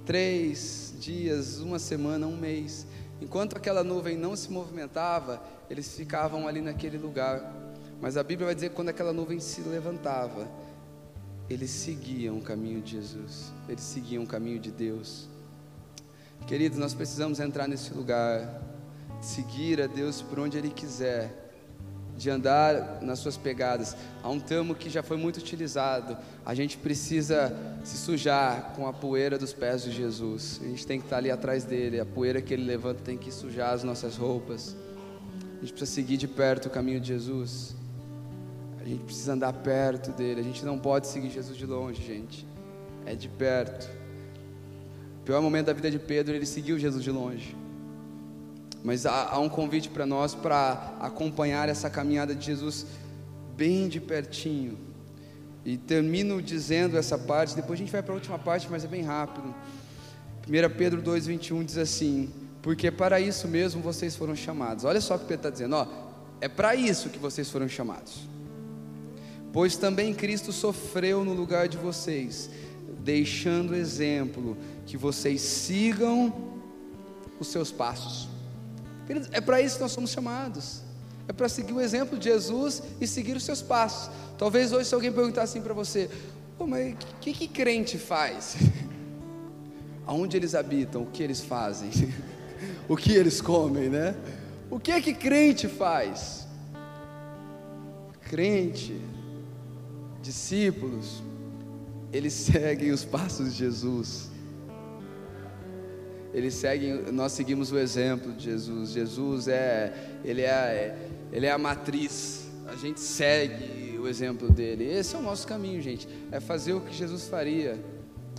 três dias, uma semana, um mês. Enquanto aquela nuvem não se movimentava, eles ficavam ali naquele lugar. Mas a Bíblia vai dizer que quando aquela nuvem se levantava, eles seguiam o caminho de Jesus, eles seguiam o caminho de Deus. Queridos, nós precisamos entrar nesse lugar, seguir a Deus por onde Ele quiser, de andar nas suas pegadas. Há um termo que já foi muito utilizado. A gente precisa se sujar com a poeira dos pés de Jesus. A gente tem que estar ali atrás dele. A poeira que ele levanta tem que sujar as nossas roupas. A gente precisa seguir de perto o caminho de Jesus. A gente precisa andar perto dele. A gente não pode seguir Jesus de longe, gente. É de perto. O pior momento da vida de Pedro, ele seguiu Jesus de longe. Mas há, há um convite para nós para acompanhar essa caminhada de Jesus bem de pertinho. E termino dizendo essa parte, depois a gente vai para a última parte, mas é bem rápido. 1 Pedro 2,21 diz assim: Porque para isso mesmo vocês foram chamados. Olha só o que Pedro está dizendo, ó, é para isso que vocês foram chamados Pois também Cristo sofreu no lugar de vocês, deixando exemplo que vocês sigam os seus passos. É para isso que nós somos chamados. É para seguir o exemplo de Jesus e seguir os seus passos. Talvez hoje, se alguém perguntar assim para você: oh, mas o que, que crente faz? <laughs> Aonde eles habitam? O que eles fazem? <laughs> o que eles comem, né? O que é que crente faz? Crente discípulos, eles <laughs> seguem os passos de Jesus. Eles seguem, nós seguimos o exemplo de Jesus. Jesus é, ele é, ele é a matriz. A gente segue o exemplo dele. Esse é o nosso caminho, gente. É fazer o que Jesus faria.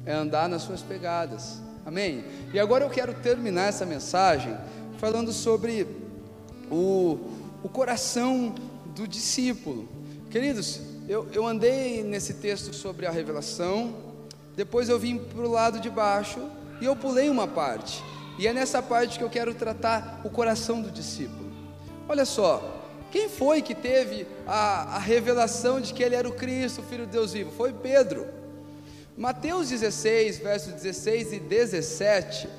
É andar nas suas pegadas. Amém? E agora eu quero terminar essa mensagem falando sobre o, o coração do discípulo. Queridos, eu, eu andei nesse texto sobre a revelação, depois eu vim para o lado de baixo e eu pulei uma parte. E é nessa parte que eu quero tratar o coração do discípulo. Olha só, quem foi que teve a, a revelação de que ele era o Cristo, o Filho de Deus vivo? Foi Pedro. Mateus 16, versos 16 e 17,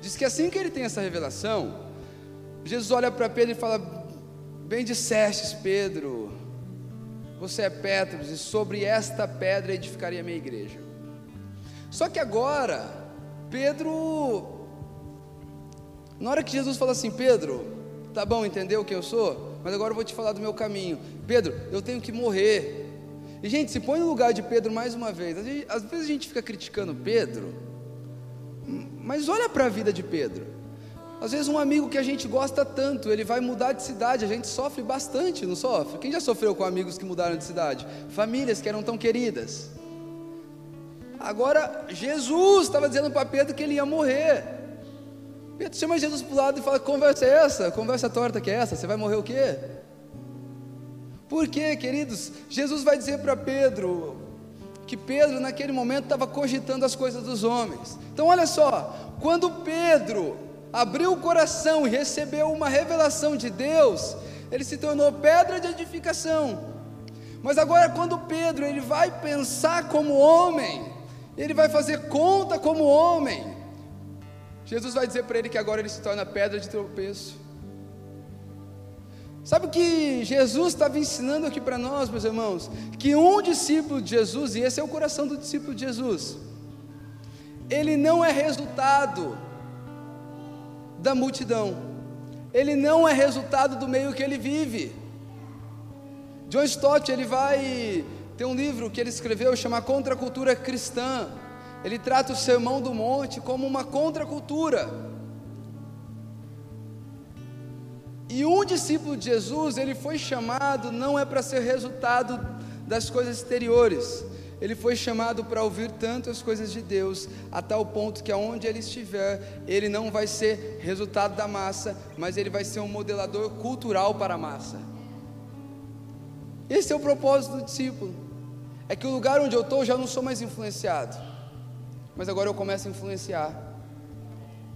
diz que assim que ele tem essa revelação, Jesus olha para Pedro e fala: Bem dissestes, Pedro, você é Petros, e sobre esta pedra edificaria a minha igreja. Só que agora, Pedro, na hora que Jesus fala assim, Pedro, Tá bom, entendeu quem eu sou? Mas agora eu vou te falar do meu caminho. Pedro, eu tenho que morrer. E gente, se põe no lugar de Pedro mais uma vez. Às vezes a gente fica criticando Pedro, mas olha para a vida de Pedro. Às vezes um amigo que a gente gosta tanto, ele vai mudar de cidade, a gente sofre bastante, não sofre? Quem já sofreu com amigos que mudaram de cidade? Famílias que eram tão queridas. Agora, Jesus estava dizendo para Pedro que ele ia morrer. Pedro chama Jesus para o lado e fala: Conversa é essa? Conversa torta que é essa? Você vai morrer o quê? Por quê, queridos? Jesus vai dizer para Pedro que Pedro, naquele momento, estava cogitando as coisas dos homens. Então, olha só: quando Pedro abriu o coração e recebeu uma revelação de Deus, ele se tornou pedra de edificação. Mas agora, quando Pedro ele vai pensar como homem, ele vai fazer conta como homem. Jesus vai dizer para ele que agora ele se torna pedra de tropeço. Sabe o que Jesus estava ensinando aqui para nós, meus irmãos? Que um discípulo de Jesus, e esse é o coração do discípulo de Jesus, ele não é resultado da multidão, ele não é resultado do meio que ele vive. John Stott, ele vai tem um livro que ele escreveu chama Contra a Cultura Cristã. Ele trata o Sermão do Monte como uma contracultura. E um discípulo de Jesus, ele foi chamado não é para ser resultado das coisas exteriores. Ele foi chamado para ouvir tanto as coisas de Deus, a tal ponto que aonde ele estiver, ele não vai ser resultado da massa, mas ele vai ser um modelador cultural para a massa. Esse é o propósito do discípulo. É que o lugar onde eu estou já não sou mais influenciado, mas agora eu começo a influenciar.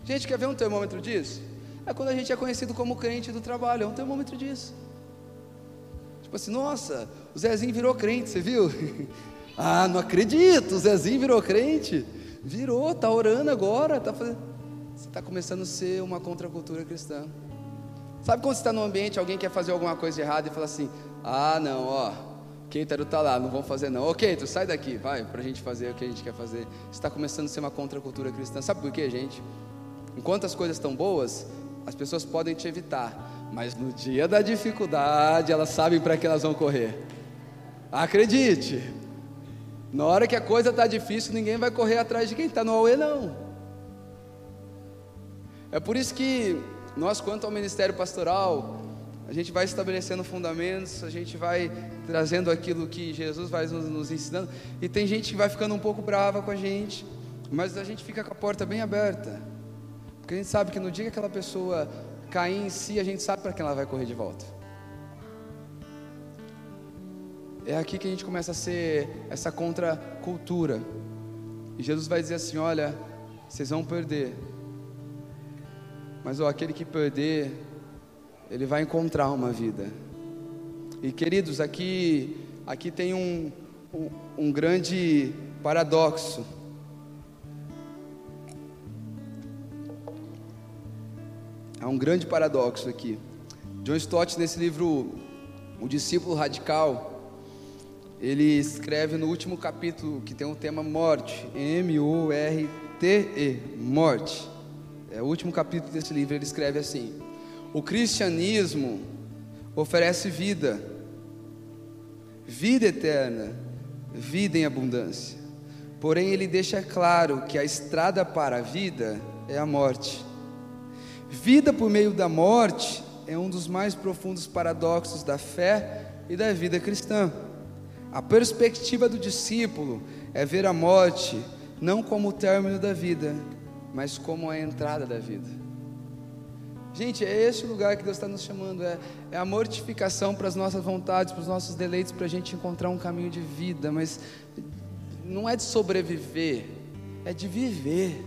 Gente, quer ver um termômetro disso? É quando a gente é conhecido como crente do trabalho, é um termômetro disso. Tipo assim, nossa, o Zezinho virou crente, você viu? <laughs> ah, não acredito, o Zezinho virou crente. Virou, tá orando agora, tá fazendo. Você está começando a ser uma contracultura cristã. Sabe quando você está num ambiente, alguém quer fazer alguma coisa errada e fala assim: ah, não, ó, Keitaro está lá, não vão fazer não. Ok, tu sai daqui, vai, para a gente fazer o que a gente quer fazer. Está começando a ser uma contracultura cristã. Sabe por quê, gente? Enquanto as coisas estão boas, as pessoas podem te evitar, mas no dia da dificuldade, elas sabem para que elas vão correr. Acredite, na hora que a coisa está difícil, ninguém vai correr atrás de quem está no Aue, não. É por isso que nós, quanto ao ministério pastoral, a gente vai estabelecendo fundamentos, a gente vai trazendo aquilo que Jesus vai nos, ensinando. E tem gente que vai ficando um pouco brava com a gente, mas a gente fica com a porta bem aberta, porque a gente sabe que no dia que aquela pessoa cair em si, a gente sabe para quem ela vai correr de volta. É aqui que a gente começa a ser essa contracultura. E Jesus vai dizer assim: Olha, vocês vão perder, mas ó, aquele que perder, ele vai encontrar uma vida. E queridos, aqui, aqui tem um, um, um grande paradoxo. Há um grande paradoxo aqui. John Stott, nesse livro, O Discípulo Radical, ele escreve no último capítulo que tem o tema morte, M-O-R-T-E, morte. É o último capítulo desse livro, ele escreve assim: O cristianismo oferece vida, vida eterna, vida em abundância. Porém, ele deixa claro que a estrada para a vida é a morte. Vida por meio da morte é um dos mais profundos paradoxos da fé e da vida cristã. A perspectiva do discípulo é ver a morte não como o término da vida, mas como a entrada da vida. Gente, é esse lugar que Deus está nos chamando, é, é a mortificação para as nossas vontades, para os nossos deleites, para a gente encontrar um caminho de vida, mas não é de sobreviver, é de viver,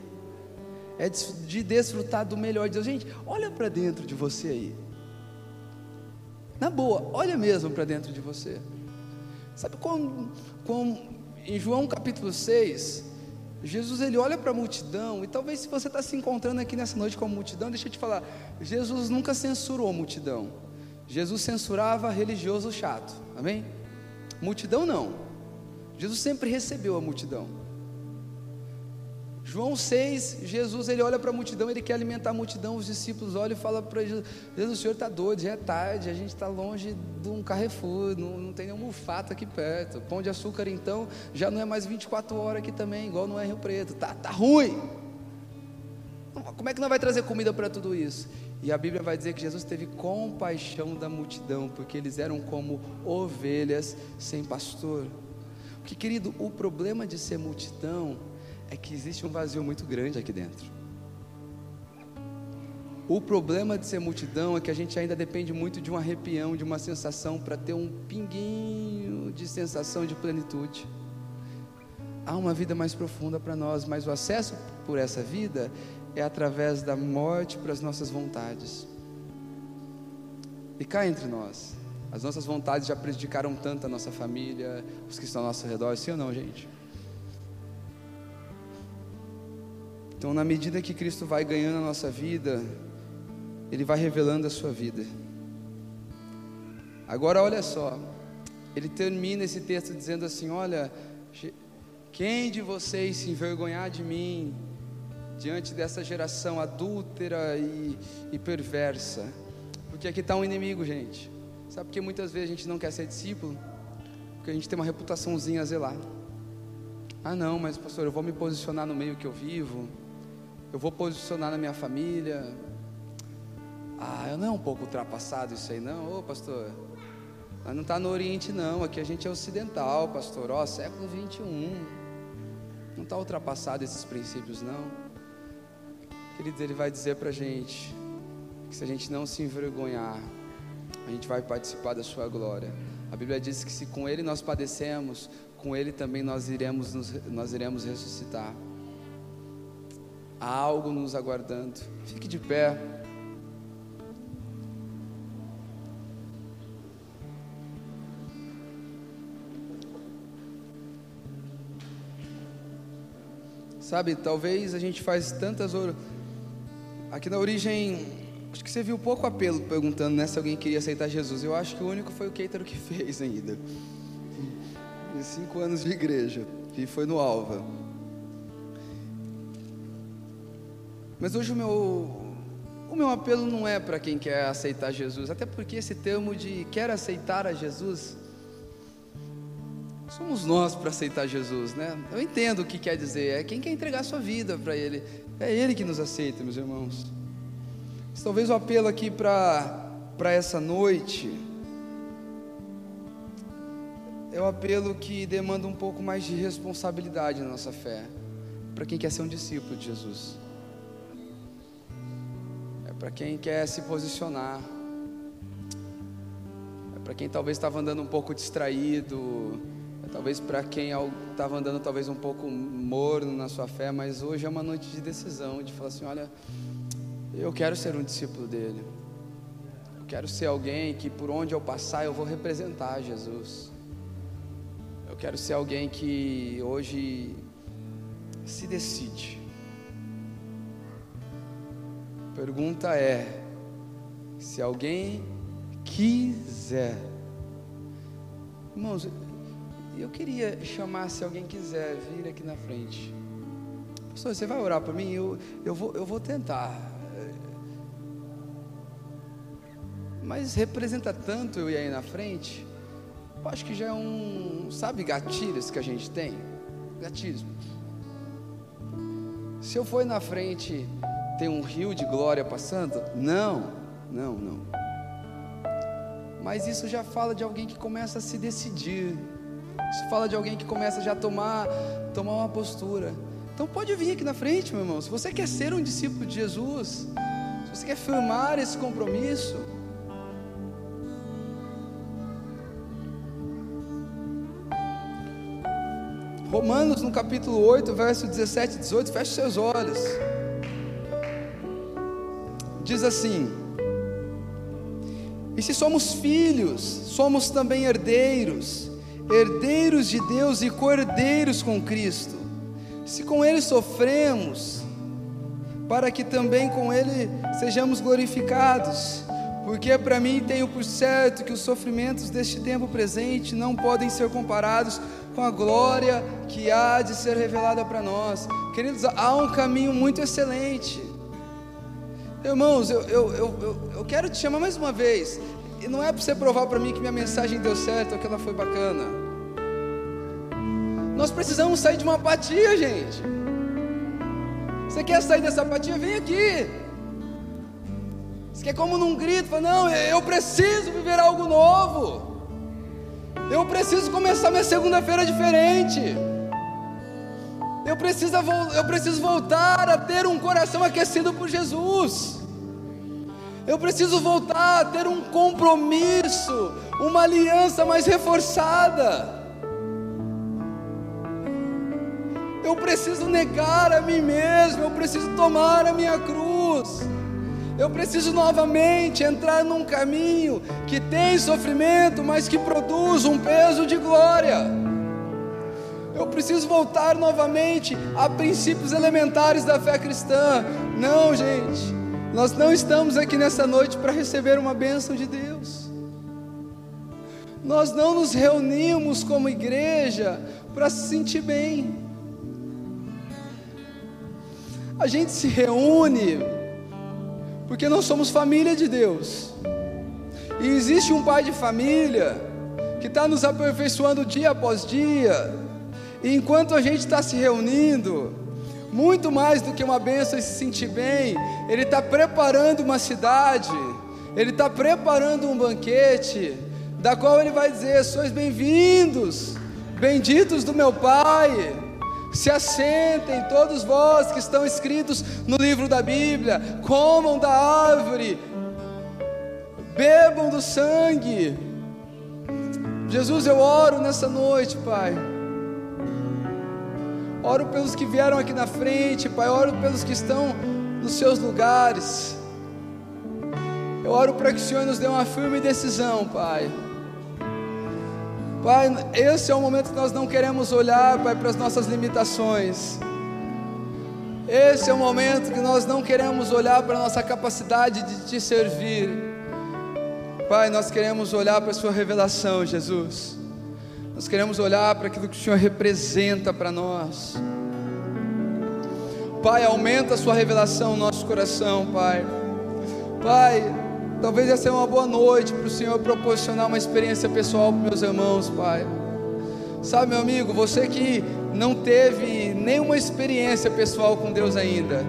é de, de desfrutar do melhor de Deus. Gente, olha para dentro de você aí, na boa, olha mesmo para dentro de você. Sabe como, como em João capítulo 6, Jesus ele olha para a multidão, e talvez se você está se encontrando aqui nessa noite com a multidão, deixa eu te falar, Jesus nunca censurou a multidão, Jesus censurava religioso chato, amém? Multidão não, Jesus sempre recebeu a multidão. João 6, Jesus ele olha para a multidão, ele quer alimentar a multidão, os discípulos olham e falam para Jesus, o senhor está doido, já é tarde, a gente está longe de um Carrefour, não, não tem nenhum mufato aqui perto, pão de açúcar então já não é mais 24 horas aqui também, igual no Rio Preto, tá, tá ruim, como é que não vai trazer comida para tudo isso? E a Bíblia vai dizer que Jesus teve compaixão da multidão, porque eles eram como ovelhas sem pastor. Porque, querido, o problema de ser multidão é que existe um vazio muito grande aqui dentro. O problema de ser multidão é que a gente ainda depende muito de um arrepião, de uma sensação para ter um pinguinho de sensação de plenitude. Há uma vida mais profunda para nós, mas o acesso por essa vida é através da morte para as nossas vontades. E cá entre nós, as nossas vontades já prejudicaram tanto a nossa família, os que estão ao nosso redor, sim ou não, gente? Então, na medida que Cristo vai ganhando a nossa vida, Ele vai revelando a sua vida. Agora, olha só, ele termina esse texto dizendo assim: Olha, quem de vocês se envergonhar de mim diante dessa geração adúltera e, e perversa? Porque aqui está um inimigo, gente. Sabe por que muitas vezes a gente não quer ser discípulo? Porque a gente tem uma reputaçãozinha a zelar. Ah, não, mas pastor, eu vou me posicionar no meio que eu vivo eu vou posicionar na minha família. Ah, eu não é um pouco ultrapassado isso aí, não, ô pastor. Não está no Oriente, não. Aqui a gente é ocidental, pastor. Ó, século 21. Não está ultrapassado esses princípios, não. Querido, ele vai dizer para a gente que se a gente não se envergonhar, a gente vai participar da sua glória. A Bíblia diz que se com ele nós padecemos, com ele também nós iremos, nós iremos ressuscitar. Há algo nos aguardando. Fique de pé. Sabe, talvez a gente faz tantas. Aqui na origem, acho que você viu pouco apelo perguntando né, se alguém queria aceitar Jesus. Eu acho que o único foi o Keitaro que <laughs> fez ainda. Em cinco anos de igreja. E foi no Alva. Mas hoje o meu, o meu apelo não é para quem quer aceitar Jesus, até porque esse termo de quer aceitar a Jesus, somos nós para aceitar Jesus, né? Eu entendo o que quer dizer, é quem quer entregar sua vida para Ele, é Ele que nos aceita, meus irmãos. Mas talvez o apelo aqui para essa noite é o apelo que demanda um pouco mais de responsabilidade na nossa fé, para quem quer ser um discípulo de Jesus para quem quer se posicionar, é para quem talvez estava andando um pouco distraído, é talvez para quem estava andando talvez um pouco morno na sua fé, mas hoje é uma noite de decisão, de falar assim, olha, eu quero ser um discípulo dele. Eu quero ser alguém que por onde eu passar eu vou representar Jesus. Eu quero ser alguém que hoje se decide pergunta é: se alguém quiser, irmãos, eu queria chamar, se alguém quiser vir aqui na frente, pastor, você vai orar para mim? Eu, eu, vou, eu vou tentar, mas representa tanto eu ir aí na frente, eu acho que já é um, sabe, gatilhos que a gente tem? Gatilhos. Se eu for na frente tem um rio de glória passando? Não, não, não. Mas isso já fala de alguém que começa a se decidir. Isso fala de alguém que começa já a tomar, tomar uma postura. Então pode vir aqui na frente, meu irmão. Se você quer ser um discípulo de Jesus, se você quer firmar esse compromisso, Romanos no capítulo 8, verso 17 e 18, feche seus olhos diz assim: E se somos filhos, somos também herdeiros, herdeiros de Deus e cordeiros com Cristo. Se com Ele sofremos, para que também com Ele sejamos glorificados. Porque para mim tenho por certo que os sofrimentos deste tempo presente não podem ser comparados com a glória que há de ser revelada para nós. Queridos, há um caminho muito excelente. Irmãos, eu, eu, eu, eu, quero te chamar mais uma vez. E não é para você provar para mim que minha mensagem deu certo ou que ela foi bacana. Nós precisamos sair de uma apatia, gente. Você quer sair dessa apatia? Vem aqui. Você quer como num grito, fala, não, eu preciso viver algo novo. Eu preciso começar minha segunda-feira diferente. Eu preciso, eu preciso voltar a ter um coração aquecido por Jesus. Eu preciso voltar a ter um compromisso, uma aliança mais reforçada. Eu preciso negar a mim mesmo, eu preciso tomar a minha cruz. Eu preciso novamente entrar num caminho que tem sofrimento, mas que produz um peso de glória. Eu preciso voltar novamente a princípios elementares da fé cristã. Não, gente, nós não estamos aqui nessa noite para receber uma bênção de Deus. Nós não nos reunimos como igreja para se sentir bem. A gente se reúne porque nós somos família de Deus. E existe um pai de família que está nos aperfeiçoando dia após dia e enquanto a gente está se reunindo, muito mais do que uma benção e se sentir bem, Ele está preparando uma cidade, Ele está preparando um banquete, da qual Ele vai dizer: Sois bem-vindos, benditos do meu Pai. Se assentem, todos vós que estão escritos no livro da Bíblia, comam da árvore, bebam do sangue. Jesus, eu oro nessa noite, Pai Oro pelos que vieram aqui na frente, Pai. Oro pelos que estão nos seus lugares. Eu oro para que o Senhor nos dê uma firme decisão, Pai. Pai, esse é o momento que nós não queremos olhar, Pai, para as nossas limitações. Esse é o momento que nós não queremos olhar para a nossa capacidade de te servir. Pai, nós queremos olhar para a Sua revelação, Jesus. Nós queremos olhar para aquilo que o Senhor representa para nós. Pai, aumenta a sua revelação no nosso coração, Pai. Pai, talvez essa seja uma boa noite para o Senhor proporcionar uma experiência pessoal para meus irmãos, Pai. Sabe, meu amigo, você que não teve nenhuma experiência pessoal com Deus ainda,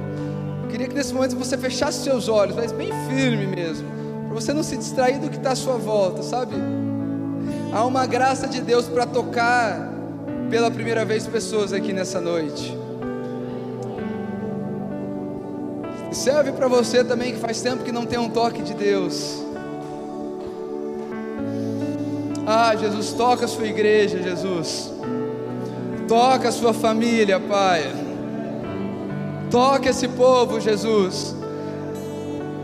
queria que nesse momento você fechasse seus olhos, mas bem firme mesmo, para você não se distrair do que está à sua volta, sabe? Há uma graça de Deus para tocar pela primeira vez pessoas aqui nessa noite. Serve para você também que faz tempo que não tem um toque de Deus. Ah, Jesus, toca a sua igreja, Jesus. Toca a sua família, Pai. Toca esse povo, Jesus.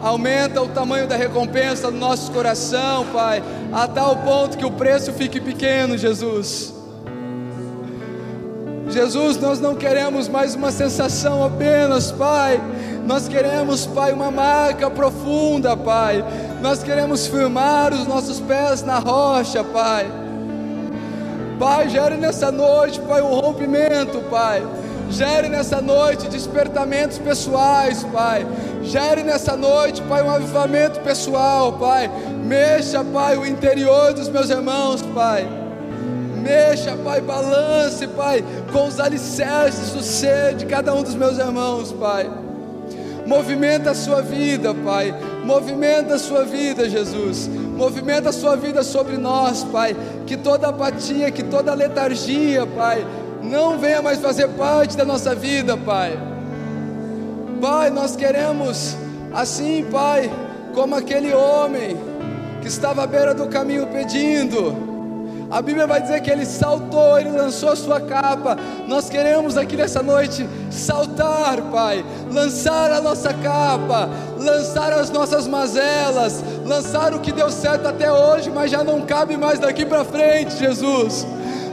Aumenta o tamanho da recompensa do nosso coração, Pai, a tal ponto que o preço fique pequeno, Jesus. Jesus, nós não queremos mais uma sensação apenas, Pai. Nós queremos, Pai, uma marca profunda, Pai. Nós queremos firmar os nossos pés na rocha, Pai. Pai, gere nessa noite, Pai, um rompimento, Pai. Gere nessa noite despertamentos pessoais, Pai. Gere nessa noite, Pai, um avivamento pessoal, Pai. Mexa, Pai, o interior dos meus irmãos, Pai. Mexa, Pai, balance, Pai, com os alicerces do ser de cada um dos meus irmãos, Pai. Movimenta a sua vida, Pai. Movimenta a sua vida, Jesus. Movimenta a sua vida sobre nós, Pai. Que toda apatia, que toda letargia, Pai, não venha mais fazer parte da nossa vida, Pai. Pai, nós queremos, assim, Pai, como aquele homem que estava à beira do caminho pedindo. A Bíblia vai dizer que ele saltou, ele lançou a sua capa. Nós queremos aqui nessa noite saltar, Pai, lançar a nossa capa, lançar as nossas mazelas, lançar o que deu certo até hoje, mas já não cabe mais daqui para frente, Jesus.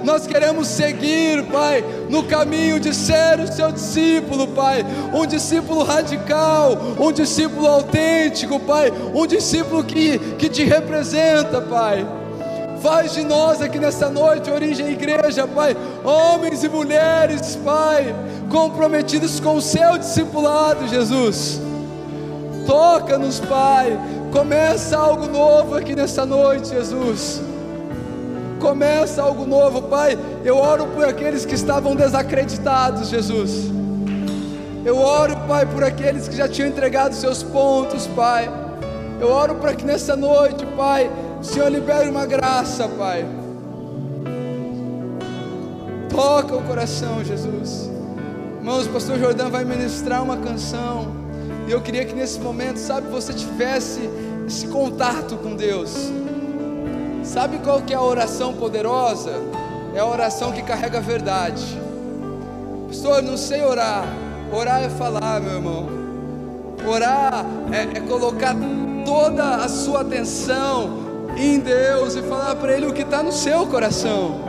Nós queremos seguir, Pai, no caminho de ser o seu discípulo, Pai. Um discípulo radical, um discípulo autêntico, Pai. Um discípulo que, que te representa, Pai. Faz de nós aqui nessa noite, origem igreja, Pai, homens e mulheres, Pai, comprometidos com o seu discipulado, Jesus. Toca-nos, Pai. Começa algo novo aqui nessa noite, Jesus. Começa algo novo, Pai. Eu oro por aqueles que estavam desacreditados, Jesus. Eu oro, Pai, por aqueles que já tinham entregado seus pontos, Pai. Eu oro para que nessa noite, Pai, o Senhor libere uma graça, Pai. Toca o coração, Jesus. Irmãos, o pastor Jordão vai ministrar uma canção. E eu queria que nesse momento, sabe, você tivesse esse contato com Deus. Sabe qual que é a oração poderosa? É a oração que carrega a verdade. Pastor, não sei orar. Orar é falar, meu irmão. Orar é, é colocar toda a sua atenção em Deus e falar para Ele o que está no seu coração.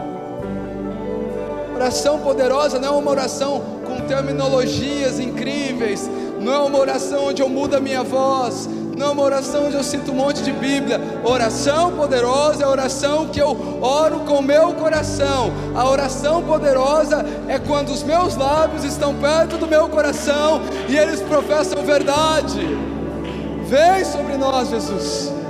Oração poderosa não é uma oração com terminologias incríveis, não é uma oração onde eu mudo a minha voz, não é uma oração onde eu sinto um monte de Bíblia. Oração poderosa é a oração que eu oro com meu coração. A oração poderosa é quando os meus lábios estão perto do meu coração e eles professam verdade. Vem sobre nós, Jesus.